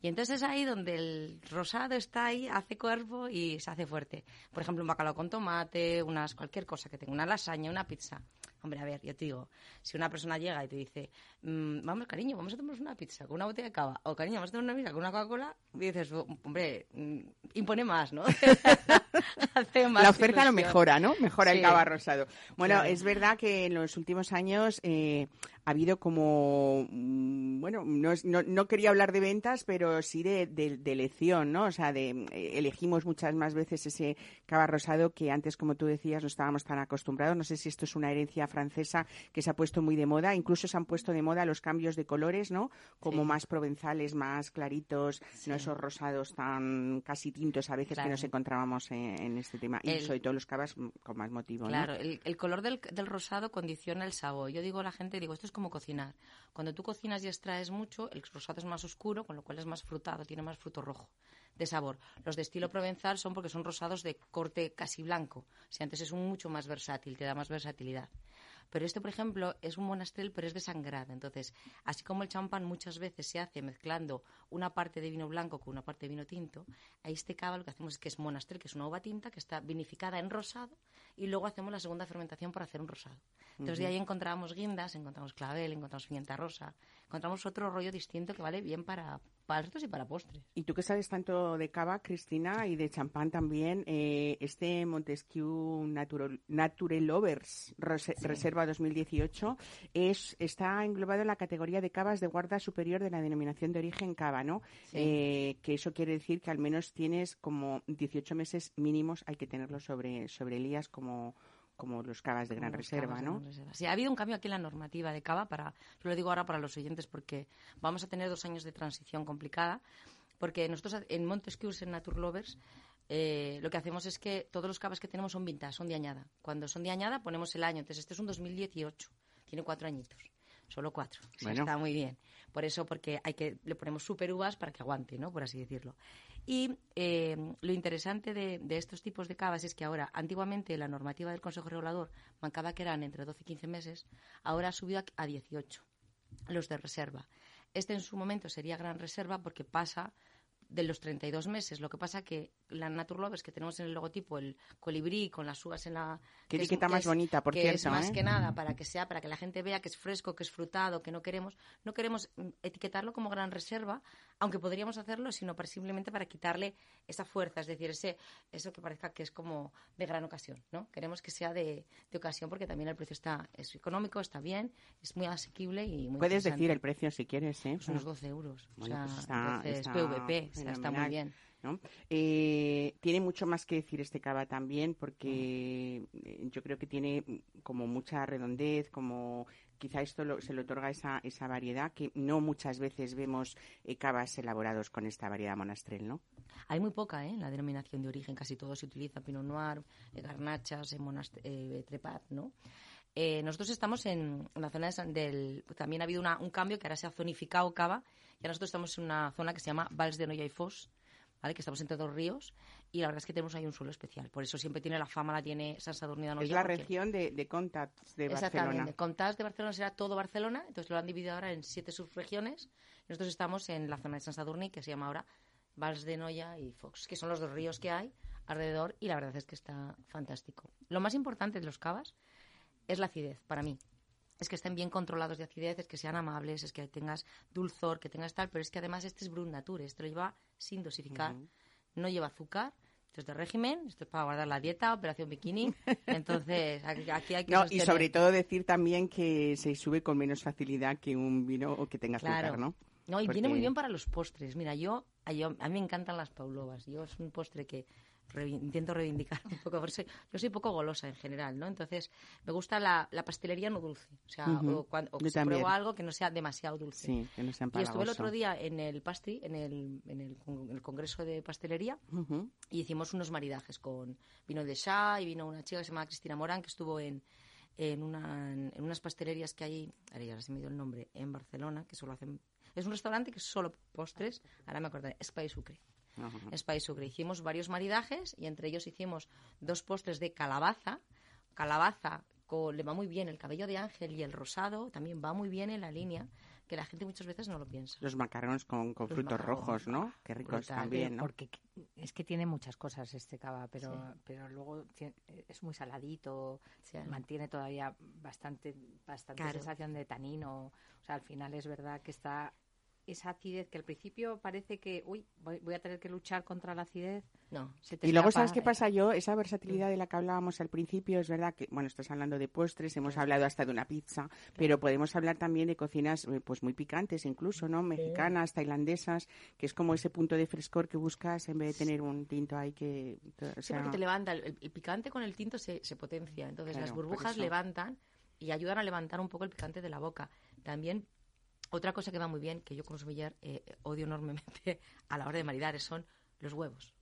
Y entonces es ahí donde el rosado está ahí, hace cuerpo y se hace fuerte. Por ejemplo, un bacalao con tomate, unas cualquier cosa que tenga, una lasaña, una pizza. Hombre, a ver, yo te digo, si una persona llega y te dice, mm, vamos, cariño, vamos a tomarnos una pizza con una botella de cava, o cariño, vamos a tomar una pizza con una Coca-Cola, dices, hombre, mm, impone más, ¿no? Hace más la oferta lo ilusión. mejora, ¿no? Mejora el cava rosado. Bueno, Claro. es verdad que en los últimos años eh, ha habido como, mm, bueno, no, no, no quería hablar de ventas, pero sí de, de- de elección, ¿no? O sea, de eh, elegimos muchas más veces ese cava rosado que antes, como tú decías, no estábamos tan acostumbrados. No sé si esto es una herencia francesa que se ha puesto muy de moda. Incluso se han puesto de moda los cambios de colores, ¿no? Como Sí. más provenzales, más claritos, no esos rosados tan casi tintos a veces que nos encontrábamos en, en este tema. Y sobre todo los cavas con más motivo, ¿no? Claro, el, el color del, del rosado condiciona el sabor. Yo digo a la gente, digo, esto es como cocinar. Cuando tú cocinas y extraes mucho, el rosado es más oscuro, con lo cual es más frutado, tiene más fruto rojo de sabor. Los de estilo provenzal son porque son rosados de corte casi blanco. O antes es un mucho más versátil, te da más versatilidad. Pero este, por ejemplo, es un monastrel, pero es desangrado. Entonces, así como el champán muchas veces se hace mezclando una parte de vino blanco con una parte de vino tinto, a este cava lo que hacemos es que es monastrel, que es una uva tinta que está vinificada en rosado, y luego hacemos la segunda fermentación para hacer un rosado. Entonces, de ahí encontramos guindas, encontramos clavel, encontramos pimienta rosa, encontramos otro rollo distinto que vale bien para pastos y para postres. Y tú que sabes tanto de cava, Cristina, y de champán también, eh, este Montesquieu Natural, Nature Lovers Rese- Reserva 2018 es, está englobado en la categoría de cavas de guarda superior de la denominación de origen cava, ¿no? Sí. Eh, que eso quiere decir que al menos tienes como 18 meses mínimos, hay que tenerlos sobre, sobre Elías como como los cavas de gran Como los reserva, cavas de ¿no? gran reserva. Sí, ha habido un cambio aquí en la normativa de cava para, yo lo digo ahora para los oyentes porque vamos a tener dos años de transición complicada, porque nosotros en Montesquieu, en Naturlovers, eh, lo que hacemos es que todos los cavas que tenemos son vintage, son de añada. Cuando son de añada ponemos el año, entonces este es un 2018, tiene cuatro añitos. Solo cuatro. O sea, Bueno. Está muy bien. Por eso, porque hay que le ponemos super uvas para que aguante, ¿no? Por así decirlo. Y eh, lo interesante de, de estos tipos de cavas es que ahora, antiguamente la normativa del Consejo Regulador marcaba que eran entre 12 y 15 meses, ahora ha subido a, a 18 los de reserva. Este en su momento sería gran reserva porque pasa de los 32 meses. Lo que pasa que la Naturlovers que tenemos en el logotipo, el colibrí con las uvas en la... Qué que etiqueta que más bonita, por que cierto, es más ¿eh? que nada para que sea, para que la gente vea que es fresco, que es frutado, que no queremos, no queremos mm, etiquetarlo como gran reserva, aunque podríamos hacerlo, sino para- simplemente para quitarle esa fuerza, es decir, ese, eso que parezca que es como de gran ocasión, ¿no? Queremos que sea de, de ocasión porque también el precio está, es económico, está bien, es muy asequible y muy Puedes decir el precio si quieres, ¿eh? Pues unos 12 euros. Bueno, o sea, pues está- 12 es está PVP, está muy bien. ¿no? Eh, tiene mucho más que decir este cava también porque eh, yo creo que tiene como mucha redondez, como quizá esto lo- se le otorga esa, esa variedad que no muchas veces vemos eh, cavas elaborados con esta variedad monastrel, ¿no? Hay muy poca, ¿eh? En la denominación de origen, casi todo se utiliza Pinot Noir, eh, Garnachas, eh, Monast- eh, Trepat, ¿no? Eh, nosotros estamos en la zona de San- del... También ha habido una- un cambio que ahora se ha zonificado Cava y ahora nosotros estamos en una zona que se llama Vals de Noya y Fos, ¿vale? Que estamos entre dos ríos y la verdad es que tenemos ahí un suelo especial. Por eso siempre tiene la fama, la tiene San Sadurní de es la porque- región de, de Contats de Barcelona. Exactamente. Contas de Barcelona será todo Barcelona, entonces lo han dividido ahora en siete subregiones. Nosotros estamos en la zona de San Sadurní, que se llama ahora Vals de Noia y Fox, que son los dos ríos que hay alrededor y la verdad es que está fantástico. Lo más importante de los cavas es la acidez, para mí. Es que estén bien controlados de acidez, es que sean amables, es que tengas dulzor, que tengas tal, pero es que además este es Brut Nature, esto lo lleva sin dosificar, no lleva azúcar, esto es de régimen, esto es para guardar la dieta, operación bikini, entonces aquí, hay que No, y sobre todo decir también que se sube con menos facilidad que un vino o que tenga azúcar, Claro. ¿no? No, y Porque- viene muy bien para los postres. Mira, yo, a, yo- a mí me encantan las paulovas. Yo es un postre que revi- intento reivindicar un poco. Porque soy- yo soy poco golosa en general, ¿no? Entonces, me gusta la, la pastelería no dulce. O sea, o, cuando, o si pruebo algo que no sea demasiado dulce. Sí, que no sea Y estuve el otro día en el pastry, en el, en el, en el congreso de pastelería, y hicimos unos maridajes con vino de Shah y vino una chica que se llama Cristina Morán que estuvo en, en, una- en unas pastelerías que hay, ahora ya se me dio el nombre, en Barcelona, que solo hacen... Es un restaurante que es solo postres, ahora me acordaré, Espai Sucre. Ajá. Espai Sucre. Hicimos varios maridajes y entre ellos hicimos dos postres de calabaza. Calabaza le va muy bien el cabello de ángel y el rosado, también va muy bien en la línea, que la gente muchas veces no lo piensa. Los macarrones con, con Los frutos macarrones, rojos, ¿no? Qué ricos brutal. también, ¿no? Porque es que tiene muchas cosas este cava, pero, Sí. pero luego es muy saladito, Sí. mantiene todavía bastante, bastante Claro. sensación de tanino. O sea, al final es verdad que está esa acidez que al principio parece que, uy, voy, voy a tener que luchar contra la acidez. No. se te Y luego, ¿sabes qué pasa yo? Esa versatilidad de la que hablábamos al principio, es verdad que, bueno, estás hablando de postres, hemos hablado hasta de una pizza, pero podemos hablar también de cocinas eh, pues muy picantes incluso, ¿no? Mexicanas, tailandesas, que es como ese punto de frescor que buscas en vez de tener un tinto ahí que... o Sí, sea, porque te levanta, el, el picante con el tinto se, se potencia, entonces Claro, las burbujas levantan y ayudan a levantar un poco el picante de la boca. También, otra cosa que va muy bien, que yo como sommelier eh, odio enormemente a la hora de maridar, son los huevos.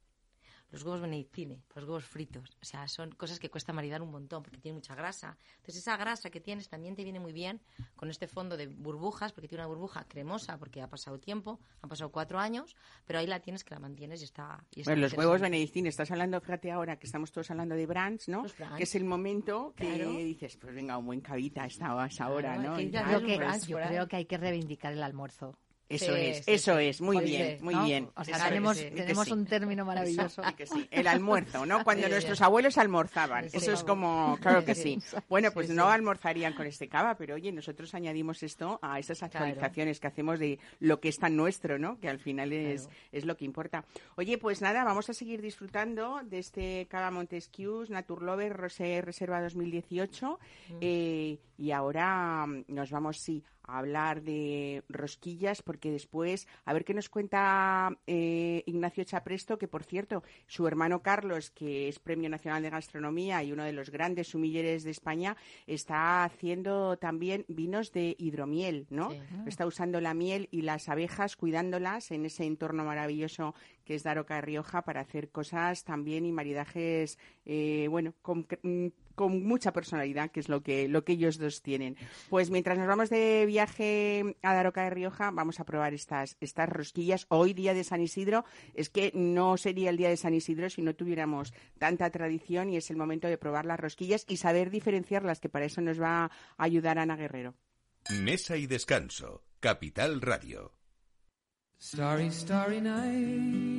Los huevos benedictine, los huevos fritos. O sea, son cosas que cuesta maridar un montón porque tienen mucha grasa. Entonces, esa grasa que tienes también te viene muy bien con este fondo de burbujas, porque tiene una burbuja cremosa, porque ha pasado tiempo, han pasado cuatro años, pero ahí la tienes que la mantienes y está. Y está Bueno, los huevos benedictines, estás hablando, fíjate ahora que estamos todos hablando de brands, ¿no? Los brunch. Que es el momento que Claro. dices, pues venga, un buen cavita a esta, hora, Claro, ¿no? que Yo, que- pues, yo creo que hay que reivindicar el almuerzo. Eso Sí, es, sí, eso sí. es, muy bien, muy ¿no? bien. O sea, Eso tenemos, un término maravilloso. Di que sí. El almuerzo, ¿no? Cuando nuestros abuelos almorzaban. Eso es como, claro que sí. Bueno, pues no almorzarían con este cava, pero oye, nosotros añadimos esto a esas Claro. actualizaciones que hacemos de lo que es tan nuestro, ¿no? Que al final es, Claro. es lo que importa. Oye, pues nada, vamos a seguir disfrutando de este cava Montesquieu Naturlover Rosé Reserva 2018. Mm. Eh, y ahora mm, nos vamos, sí, a hablar de rosquillas, porque después, a ver qué nos cuenta eh, Ignacio Chapresto, que por cierto, su hermano Carlos, que es Premio Nacional de Gastronomía y uno de los grandes sumilleres de España, está haciendo también vinos de hidromiel, ¿no? Sí. Está usando la miel y las abejas, cuidándolas en ese entorno maravilloso que es Daroca Rioja para hacer cosas también y maridajes, eh, bueno, con, mm, con mucha personalidad, que es lo que, lo que ellos dos tienen. Pues mientras nos vamos de viaje a Daroca de Rioja, vamos a probar estas, estas rosquillas. Hoy, día de San Isidro, es que no sería el día de San Isidro si no tuviéramos tanta tradición y es el momento de probar las rosquillas y saber diferenciarlas, que para eso nos va a ayudar Ana Guerrero. Mesa y descanso. Capital Radio. Starry, starry night.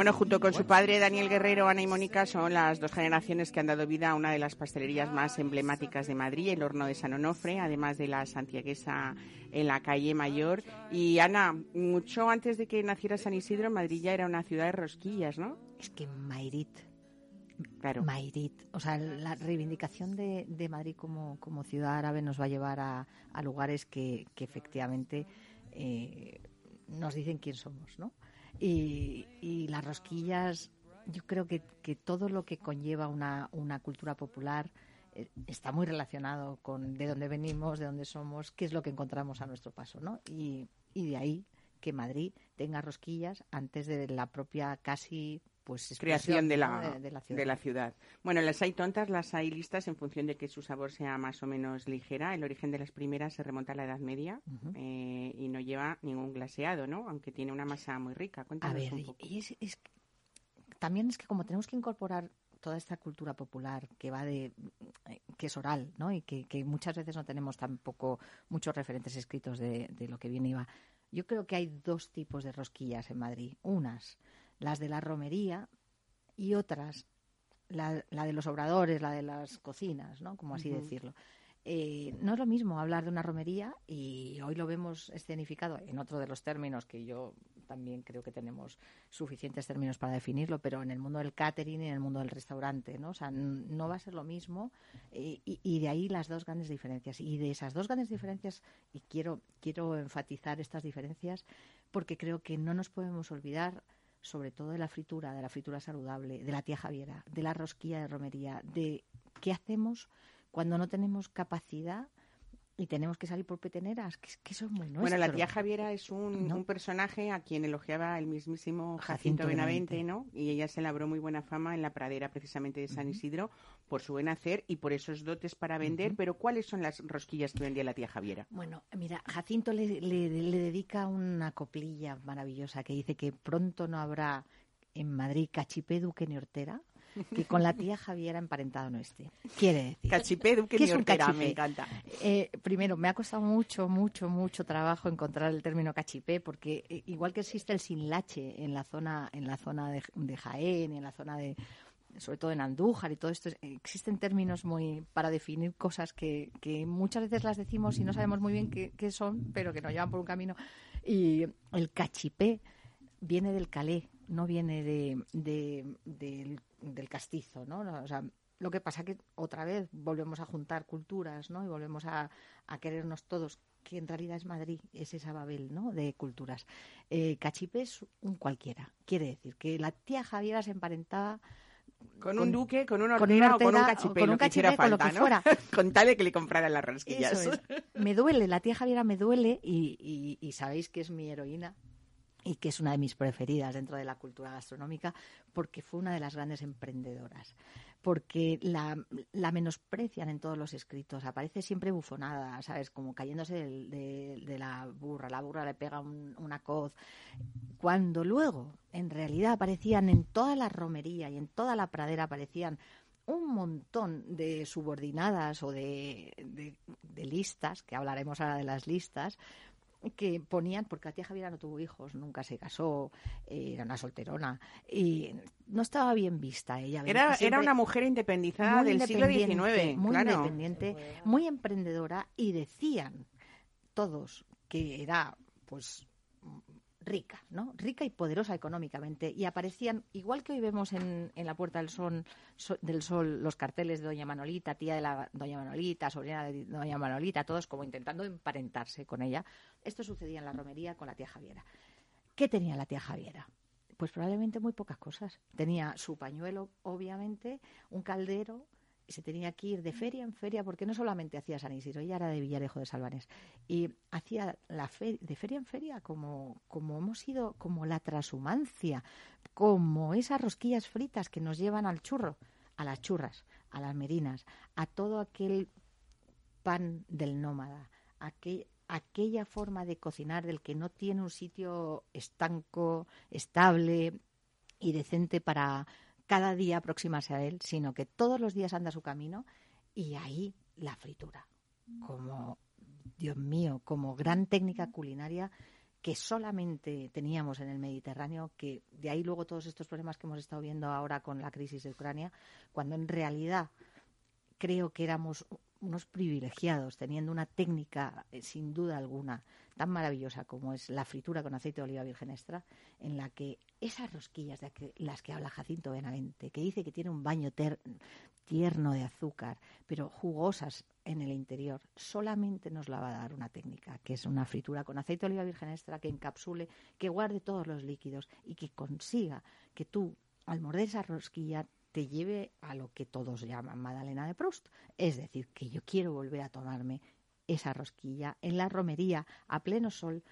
Bueno, junto con su padre Daniel Guerrero, Ana y Mónica son las dos generaciones que han dado vida a una de las pastelerías más emblemáticas de Madrid, el Horno de San Onofre, además de la santiaguesa en la calle Mayor. Y Ana, mucho antes de que naciera San Isidro, Madrid ya era una ciudad de rosquillas, ¿no? Es que Mairit, Claro. Mairit, o sea, la reivindicación de, de Madrid como, como ciudad árabe nos va a llevar a, a lugares que, que efectivamente eh, nos dicen quién somos, ¿no? Y, y las rosquillas, yo creo que, que todo lo que conlleva una, una cultura popular eh, está muy relacionado con de dónde venimos, de dónde somos, qué es lo que encontramos a nuestro paso, ¿no? Y, y de ahí que Madrid tenga rosquillas antes de la propia casi pues creación de ¿no? la, de, de la ciudad. de la ciudad. Bueno, las hay tontas, las hay listas en función de que su sabor sea más o menos ligera. El origen de las primeras se remonta a la Edad Media eh, y no lleva ningún glaseado, ¿no? Aunque tiene una masa muy rica. A Cuéntanos ver, un poco. y es, es también es que como tenemos que incorporar toda esta cultura popular que va de eh, que es oral, ¿no? Y que, que muchas veces no tenemos tampoco muchos referentes escritos de, de lo que viene y va. Yo creo que hay dos tipos de rosquillas en Madrid. Unas, las de la romería y otras, la, la de los obradores, la de las cocinas, ¿no? Como así decirlo. Eh, no es lo mismo hablar de una romería y hoy lo vemos escenificado en otro de los términos que yo también creo que tenemos suficientes términos para definirlo, pero en el mundo del catering y en el mundo del restaurante, ¿no? O sea, no va a ser lo mismo eh, y, y de ahí las dos grandes diferencias. Y de esas dos grandes diferencias, y quiero, quiero enfatizar estas diferencias porque creo que no nos podemos olvidar sobre todo de la fritura, de la fritura saludable, de la tía Javiera, de la rosquilla de romería, de qué hacemos cuando no tenemos capacidad y tenemos que salir por peteneras, que, que eso es muy nuestro. Bueno, la tía Javiera es un, ¿no? un personaje a quien elogiaba el mismísimo Jacinto, Jacinto Benavente, Benavente. ¿no? Y ella se labró muy buena fama en la pradera precisamente de San Isidro por su buen hacer y por esos dotes para vender. Pero ¿cuáles son las rosquillas que vendía la tía Javiera? Bueno, mira, Jacinto le, le- le dedica una coplilla maravillosa que dice que pronto no habrá en Madrid cachipé, duque ni hortera, que con la tía Javiera emparentado no esté. Quiere decir. Cachipé, Duque ¿Qué ni Hortera, cachipé? me encanta. Eh, primero, me ha costado mucho, mucho, mucho trabajo encontrar el término cachipé, porque eh, igual que existe el sinlache en la zona, en la zona de, de Jaén en la zona de, sobre todo en Andújar y todo esto, existen términos muy para definir cosas que, que muchas veces las decimos y no sabemos muy bien qué, son, pero que nos llevan por un camino. Y el cachipé viene del calé, no viene de, de- del, del castizo, ¿no? O sea, lo que pasa que otra vez volvemos a juntar culturas, ¿no? Y volvemos a, querernos todos, que en realidad es Madrid, es esa Babel, ¿no? De culturas. Eh, es un cualquiera. Quiere decir que la tía Javiera se emparentaba Con, Con- un duque, con hortera, un hortera, cachipé, con un cachipé, con lo que ¿no? fuera. con tal de que le compraran las rosquillas. Eso es. Me duele, la tía Javiera me duele y, y- y sabéis que es mi heroína y que es una de mis preferidas dentro de la cultura gastronómica porque fue una de las grandes emprendedoras. Porque la, la menosprecian en todos los escritos, aparece siempre bufonada, ¿sabes? Como cayéndose de, la burra, la burra le pega un- una coz. Cuando luego, en realidad, aparecían en toda la romería y en toda la pradera, aparecían un montón de subordinadas o de- de listas, que hablaremos ahora de las listas, que ponían, porque la tía Javiera no tuvo hijos, nunca se casó, eh, era una solterona, y no estaba bien vista ella. Era, era una mujer independizada del siglo XIX, muy claro. independiente, muy emprendedora y decían todos que era pues rica, ¿no? Rica y poderosa económicamente y aparecían igual que hoy vemos en, en la Puerta del Sol, so- del Sol los carteles de Doña Manolita, tía de la Doña Manolita, sobrina de Doña Manolita, todos como intentando emparentarse con ella. Esto sucedía en la romería con la tía Javiera. ¿Qué tenía la tía Javiera? Pues probablemente muy pocas cosas. Tenía su pañuelo, obviamente, un caldero, se tenía que ir de feria en feria, porque no solamente hacía San Isidro, ella era de Villarejo de Salvanes, y hacía la fe- de feria en feria como, como hemos ido, como la transhumancia, como esas rosquillas fritas que nos llevan al churro, a las churras, a las merinas, a todo aquel pan del nómada, aquel- aquella forma de cocinar del que no tiene un sitio estanco, estable y decente para cada día aproximarse a él, sino que todos los días anda su camino y ahí la fritura, como, Dios mío, como gran técnica culinaria que solamente teníamos en el Mediterráneo, que de ahí luego todos estos problemas que hemos estado viendo ahora con la crisis de Ucrania, cuando en realidad creo que éramos unos privilegiados, teniendo una técnica, eh, sin duda alguna, tan maravillosa como es la fritura con aceite de oliva virgen extra, en la que esas rosquillas de las que habla Jacinto Benavente, que dice que tiene un baño ter- tierno de azúcar, pero jugosas en el interior, solamente nos la va a dar una técnica, que es una fritura con aceite de oliva virgen extra que encapsule, que guarde todos los líquidos y que consiga que tú, al morder esa rosquilla, te lleve a lo que todos llaman Madalena de Proust. Es decir, que yo quiero volver a tomarme esa rosquilla en la romería a pleno sol.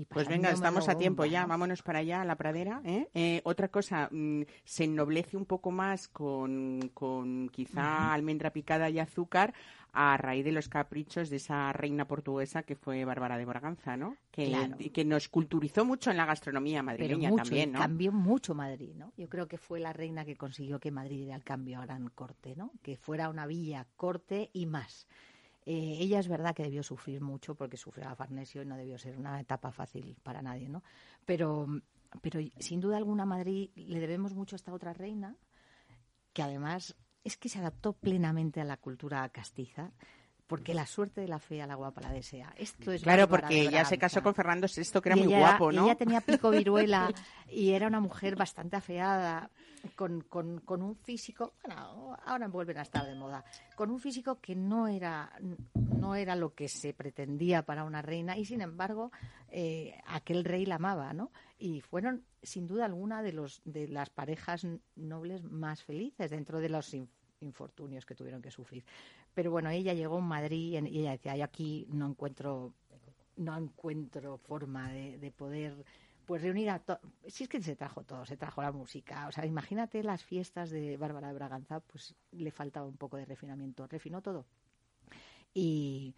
Y Pues venga, estamos a tiempo ya, ¿no? vámonos para allá, a la pradera. ¿eh? Eh, otra cosa, mm, se ennoblece un poco más con, con quizá almendra picada y azúcar a raíz de los caprichos de esa reina portuguesa que fue Bárbara de Braganza, ¿no? Que, Claro. que nos culturizó mucho en la gastronomía madrileña mucho, también, ¿no? cambió mucho Madrid, ¿no? Yo creo que fue la reina que consiguió que Madrid diera el cambio a gran corte, ¿no? Que fuera una villa corte y más. Eh, ella es verdad que debió sufrir mucho porque sufrió a Farnesio y no debió ser una etapa fácil para nadie, ¿no? Pero, pero sin duda alguna a Madrid le debemos mucho a esta otra reina que además es que se adaptó plenamente a la cultura castiza. Porque la suerte de la fea, la guapa la desea. Esto es Claro, porque ella se casó con Fernando VI, que era Y muy ella- guapo, ¿no? Ella tenía pico viruela y era una mujer bastante afeada, con, con, con un físico, bueno, ahora vuelven a estar de moda, con un físico que no era, no era lo que se pretendía para una reina y sin embargo eh, aquel rey la amaba, ¿no? Y fueron sin duda alguna de, los, de las parejas nobles más felices dentro de los infortunios que tuvieron que sufrir. Pero bueno, ella llegó a Madrid y ella decía, yo aquí no encuentro no encuentro forma de, de poder pues reunir a todos. Si es que se trajo todo, se trajo la música. O sea, imagínate las fiestas de Bárbara de Braganza, pues le faltaba un poco de refinamiento. Refinó todo. Y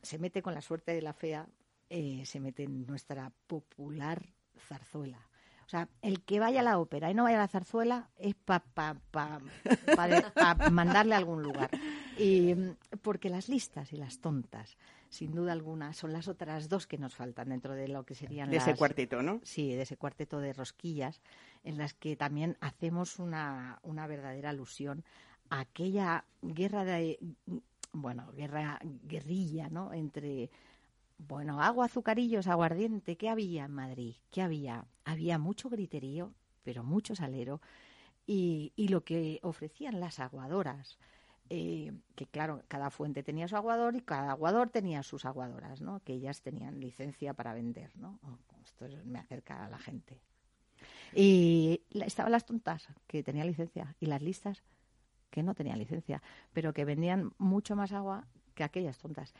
se mete con la suerte de la fea, eh, se mete en nuestra popular zarzuela. O sea, el que vaya a la ópera y no vaya a la zarzuela es para pa, pa, pa- mandarle a algún lugar. Y, porque las listas y las tontas, sin duda alguna, son las otras dos que nos faltan dentro de lo que serían De ese las- cuarteto, ¿no? Sí, de ese cuarteto de rosquillas, en las que también hacemos una, una verdadera alusión a aquella guerra de, bueno, guerra, guerrilla, ¿no? Entre, bueno, agua, azucarillos, aguardiente, ¿qué había en Madrid? ¿Qué había? Había mucho griterío, pero mucho salero, y, lo que ofrecían las aguadoras, eh, que claro, cada fuente tenía su aguador y cada aguador tenía sus aguadoras, ¿no? Que ellas tenían licencia para vender, ¿no? Oh, Esto es- me acerca a la gente. Y estaban las tontas, que tenían licencia, y las listas, que no tenían licencia, pero que vendían mucho más agua que aquellas tontas.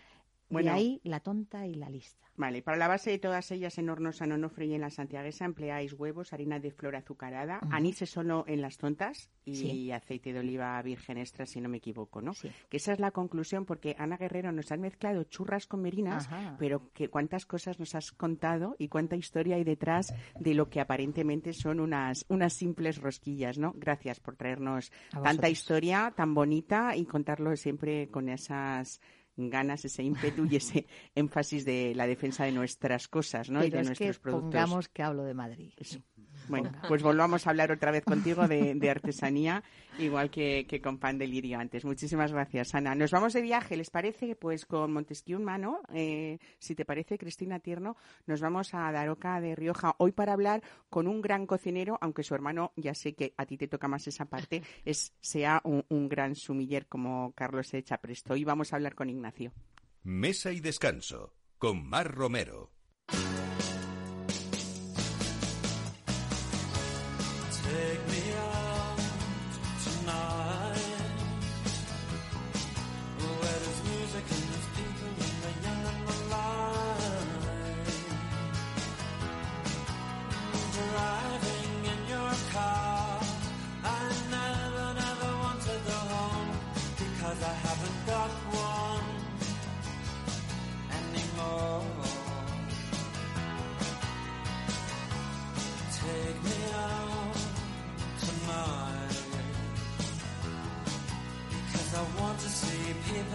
Bueno. Y ahí la tonta y la lista. Vale, para la base de todas ellas en horno San Onofre y en la Santiaguesa empleáis huevos, harina de flor azucarada, Ujú. anís solo en las tontas y Sí. aceite de oliva virgen extra, si no me equivoco, ¿no? Sí. Que esa es la conclusión porque Ana Guerrero nos han mezclado churras con merinas, Ajá. pero que cuántas cosas nos has contado y cuánta historia hay detrás de lo que aparentemente son unas, unas simples rosquillas, ¿no? Gracias por traernos tanta historia tan bonita y contarlo siempre con esas ganas, ese ímpetu y ese énfasis de la defensa de nuestras cosas, ¿no? y de es que nuestros productos. pongamos que hablo de Madrid. Bueno, pues volvamos a hablar otra vez contigo de, de artesanía, igual que, que con Pan de Lirio antes. Muchísimas gracias, Ana. Nos vamos de viaje, ¿les parece? Pues con Montesquieu en mano, eh, si te parece, Cristina Tierno, nos vamos a Daroca de Rioja hoy para hablar con un gran cocinero, aunque su hermano, ya sé que a ti te toca más esa parte, es sea un, un gran sumiller como Carlos Echa Presto. Hoy vamos a hablar con Ignacio. Mesa y descanso con Mar Romero.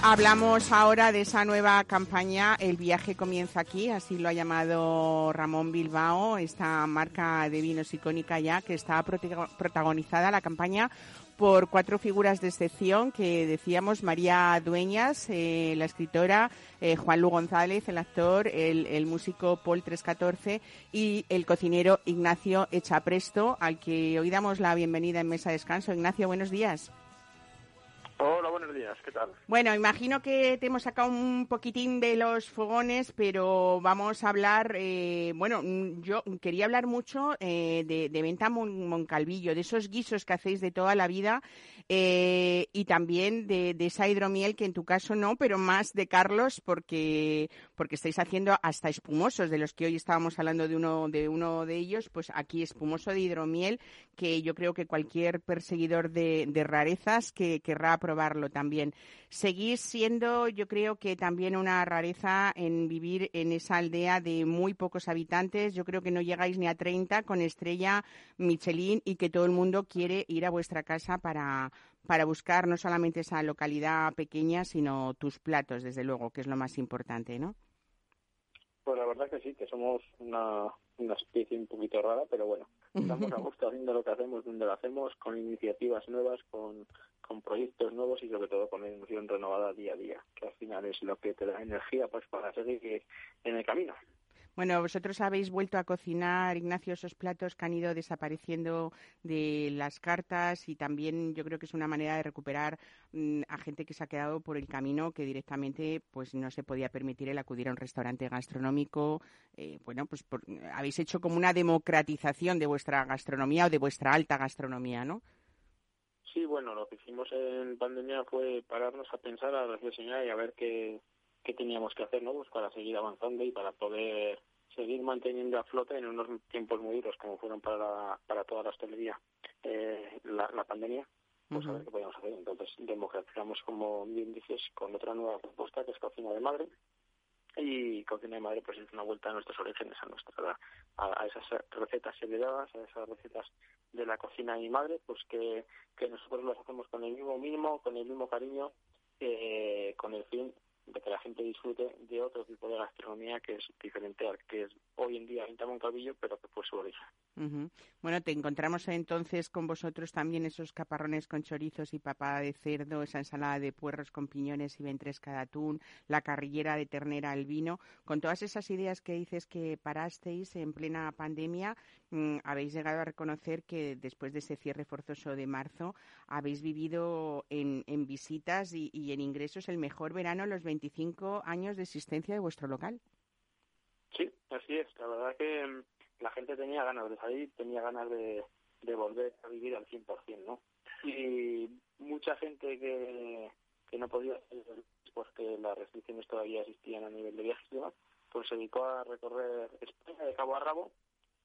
Hablamos ahora de esa nueva campaña, El viaje comienza aquí, así lo ha llamado Ramón Bilbao, esta marca de vinos icónica ya, que está protago- protagonizada la campaña por cuatro figuras de excepción que decíamos María Dueñas, eh, la escritora, eh, Juan Lu González, el actor, el, el músico Paul 314 y el cocinero Ignacio Echapresto, al que hoy damos la bienvenida en Mesa de Descanso. Ignacio, buenos días. Bueno, imagino que te hemos sacado un poquitín de los fogones, pero vamos a hablar, eh, bueno, mm, yo quería hablar mucho eh, de, de Venta Mon- Moncalvillo, de esos guisos que hacéis de toda la vida eh, y también de, de esa hidromiel que en tu caso no, pero más de Carlos porque, porque estáis haciendo hasta espumosos, de los que hoy estábamos hablando de uno de, uno de ellos, pues aquí espumoso de hidromiel que yo creo que cualquier perseguidor de, rarezas que querrá probarlo también. Seguís siendo, yo creo que también una rareza en vivir en esa aldea de muy pocos habitantes. Yo creo que no llegáis ni a 30 con estrella Michelin y que todo el mundo quiere ir a vuestra casa para, para buscar no solamente esa localidad pequeña, sino tus platos, desde luego, que es lo más importante, ¿no? Pues la verdad que sí, que somos una, una especie un poquito rara, pero bueno, estamos a gusto haciendo lo que hacemos, donde lo hacemos, con iniciativas nuevas, con, con proyectos nuevos y sobre todo con emoción renovada día a día, que al final es lo que te da energía pues para seguir en el camino. Bueno, vosotros habéis vuelto a cocinar, Ignacio, esos platos que han ido desapareciendo de las cartas y también yo creo que es una manera de recuperar mm, a gente que se ha quedado por el camino que directamente pues no se podía permitir el acudir a un restaurante gastronómico. Eh, bueno, pues por- habéis hecho como una democratización de vuestra gastronomía o de vuestra alta gastronomía, ¿no? Sí, bueno, lo que hicimos en pandemia fue pararnos a pensar, a reflexionar y a ver qué, qué teníamos que hacer, ¿no? Pues para seguir avanzando y para poder seguir manteniendo a flote en unos tiempos muy duros como fueron para, la- para toda la hostelería eh, la, la pandemia, pues a ver qué podíamos hacer. Entonces democratizamos, como bien dices, con otra nueva propuesta que es cocina de madre y cocina de madre pues es una vuelta a nuestros orígenes, a nuestra a, a esas recetas heredadas, a esas recetas de la cocina de mi madre, pues que, que nosotros las hacemos con el mismo mimo, con el mismo cariño, eh, con el fin de que la gente disfrute de otro tipo de gastronomía que es diferente al que es hoy en día en Calvillo, pero que su origen. Bueno, te encontramos entonces con vosotros también esos caparrones con chorizos y papada de cerdo, esa ensalada de puerros con piñones y ventresca de atún, la carrillera de ternera al vino. Con todas esas ideas que dices que parasteis en plena pandemia, mm, habéis llegado a reconocer que después de ese cierre forzoso de marzo, habéis vivido en, en visitas y, y en ingresos el mejor verano los 25 años de existencia de vuestro local. Sí, así es. La verdad que mm, la gente tenía ganas de salir, tenía ganas de, volver a vivir al 100%, ¿no? Y mucha gente que, que no podía hacer porque las restricciones todavía existían a nivel de viajes pues se dedicó a recorrer España de cabo a rabo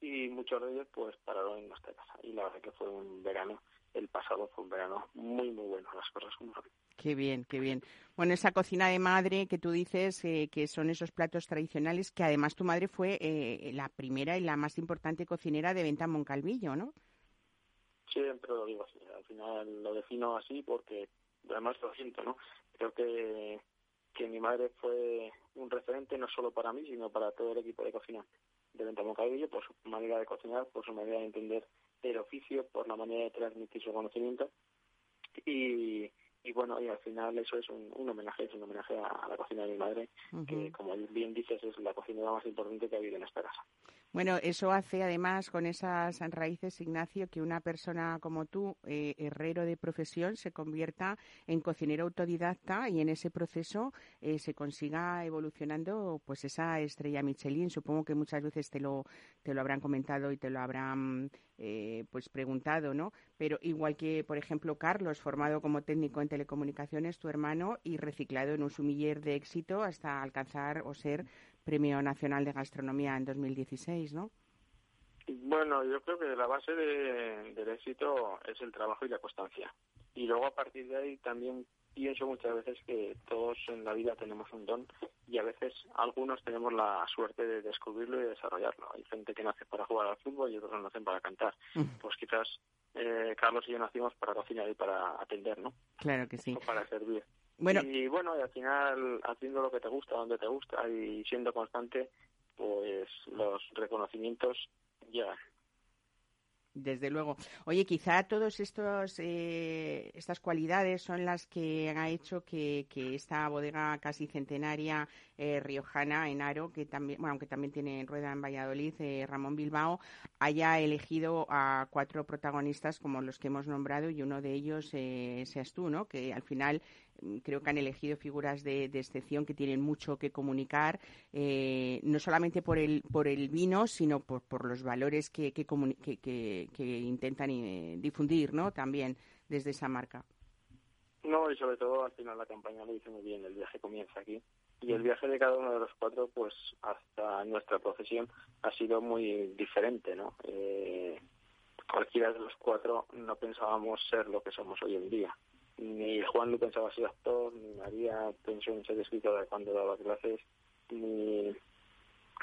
y muchos de ellos pues pararon en nuestra casa. Y la verdad que fue un verano, el pasado fue un verano muy, muy bueno, las cosas como. Qué bien, qué bien. Bueno, esa cocina de madre que tú dices eh, que son esos platos tradicionales, que además tu madre fue eh, la primera y la más importante cocinera de venta en Moncalvillo, ¿no? Siempre lo digo así, al final lo defino así porque además lo siento, ¿no? Creo que, que mi madre fue un referente no solo para mí, sino para todo el equipo de cocina de Venta Moncadillo, por su manera de cocinar, por su manera de entender el oficio, por la manera de transmitir su conocimiento y, y bueno, y al final eso es un, un homenaje, es un homenaje a, a la cocina de mi madre, que como bien dices es la cocinera más importante que ha habido en esta casa. Bueno, eso hace además con esas raíces, Ignacio, que una persona como tú, eh, herrero de profesión, se convierta en cocinero autodidacta y en ese proceso eh, se consiga evolucionando pues esa estrella Michelin. Supongo que muchas veces te lo, te lo habrán comentado y te lo habrán eh, pues preguntado, ¿no? Pero igual que, por ejemplo, Carlos, formado como técnico en telecomunicaciones, tu hermano, y reciclado en un sumiller de éxito hasta alcanzar o ser Premio Nacional de Gastronomía en 2016, ¿no? Bueno, yo creo que la base de- del éxito es el trabajo y la constancia. Y luego a partir de ahí también pienso muchas veces que todos en la vida tenemos un don y a veces algunos tenemos la suerte de descubrirlo y desarrollarlo. Hay gente que nace para jugar al fútbol y otros nacen para cantar. Pues quizás eh, Carlos y yo nacimos para cocinar y para atender, ¿no? Claro que sí. O para servir. Bueno. Y bueno, y al final haciendo lo que te gusta, donde te gusta y siendo constante, pues los reconocimientos llegan. Desde luego. Oye, quizá todos estos eh, estas cualidades son las que ha hecho que, que esta bodega casi centenaria eh, riojana en Aro, que también, bueno, aunque también tiene rueda en Valladolid, eh, Ramón Bilbao, haya elegido a cuatro protagonistas como los que hemos nombrado y uno de ellos eh, seas tú, ¿no? Que al final creo que han elegido figuras de, de excepción que tienen mucho que comunicar, eh, no solamente por el, por el vino, sino por, por los valores que, que, intentan eh, difundir, ¿no? También desde esa marca. No, y sobre todo al final la campaña lo hizo muy bien, el viaje comienza aquí. Y el viaje de cada uno de los cuatro, pues hasta nuestra profesión ha sido muy diferente, ¿no? Eh, cualquiera de los cuatro no pensábamos ser lo que somos hoy en día. Ni Juan lo pensaba ser actor, ni María pensó en ser escritora cuando daba clases, ni,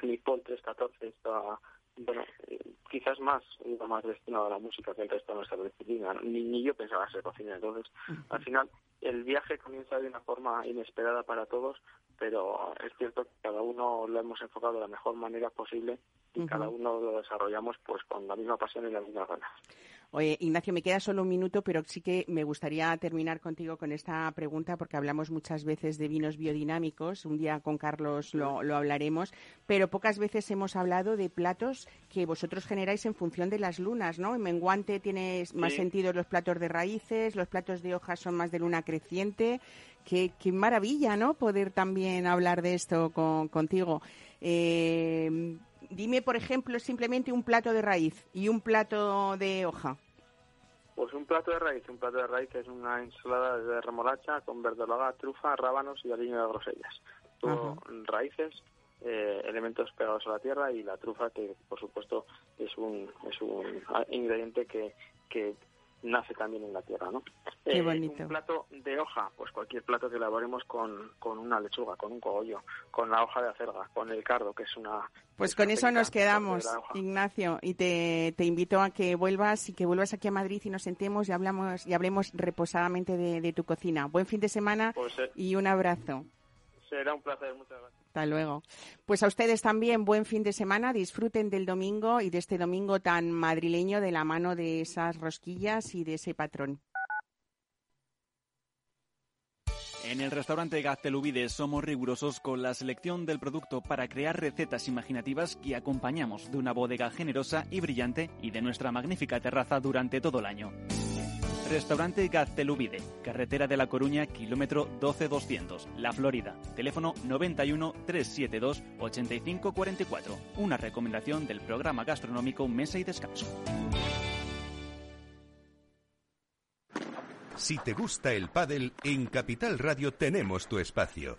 ni Paul 314 estaba, bueno, eh, quizás más, iba más destinado a la música que el resto de nuestra disciplina, ¿no? ni, ni yo pensaba ser cocinero. Entonces, al final, el viaje comienza de una forma inesperada para todos, pero es cierto que cada uno lo hemos enfocado de la mejor manera posible y cada uno lo desarrollamos pues con la misma pasión y las mismas ganas. Oye, Ignacio, me queda solo un minuto, pero sí que me gustaría terminar contigo con esta pregunta, porque hablamos muchas veces de vinos biodinámicos. Un día con Carlos lo, lo hablaremos, pero pocas veces hemos hablado de platos que vosotros generáis en función de las lunas, ¿no? En menguante tiene más Sí. sentido los platos de raíces, los platos de hojas son más de luna creciente. Qué, qué maravilla, ¿no? Poder también hablar de esto con- contigo. Eh, dime, por ejemplo, simplemente un plato de raíz y un plato de hoja. Pues un plato de raíz, un plato de raíz es una ensalada de remolacha con verdolaga, trufa, rábanos y aliño de grosellas. Todo raíces, eh, elementos pegados a la tierra y la trufa que por supuesto es un, es un ah, ingrediente que, que nace también en la tierra, ¿no? Qué Eh, bonito. Un plato de hoja, pues cualquier plato que elaboremos con, con una lechuga, con un cogollo, con la hoja de acelga, con el cardo, que es una... Pues es con una eso nos quedamos. Ignacio, y te, te invito a que vuelvas y que vuelvas aquí a Madrid y nos sentemos y hablamos y hablemos reposadamente de, de tu cocina. Buen fin de semana Pues eh, y un abrazo. será un placer, muchas gracias. Hasta luego. Pues a ustedes también buen fin de semana. Disfruten del domingo y de este domingo tan madrileño de la mano de esas rosquillas y de ese patrón. En el restaurante Gaztelubides somos rigurosos con la selección del producto para crear recetas imaginativas que acompañamos de una bodega generosa y brillante y de nuestra magnífica terraza durante todo el año. Restaurante Gaztelubide, carretera de La Coruña, kilómetro 12200, La Florida. Teléfono 91 372 8544. Una recomendación del programa gastronómico Mesa y Descanso. Si te gusta el pádel, en Capital Radio tenemos tu espacio.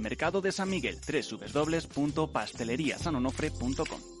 mercado de San Miguel, www.pasteleriasanonofre.com.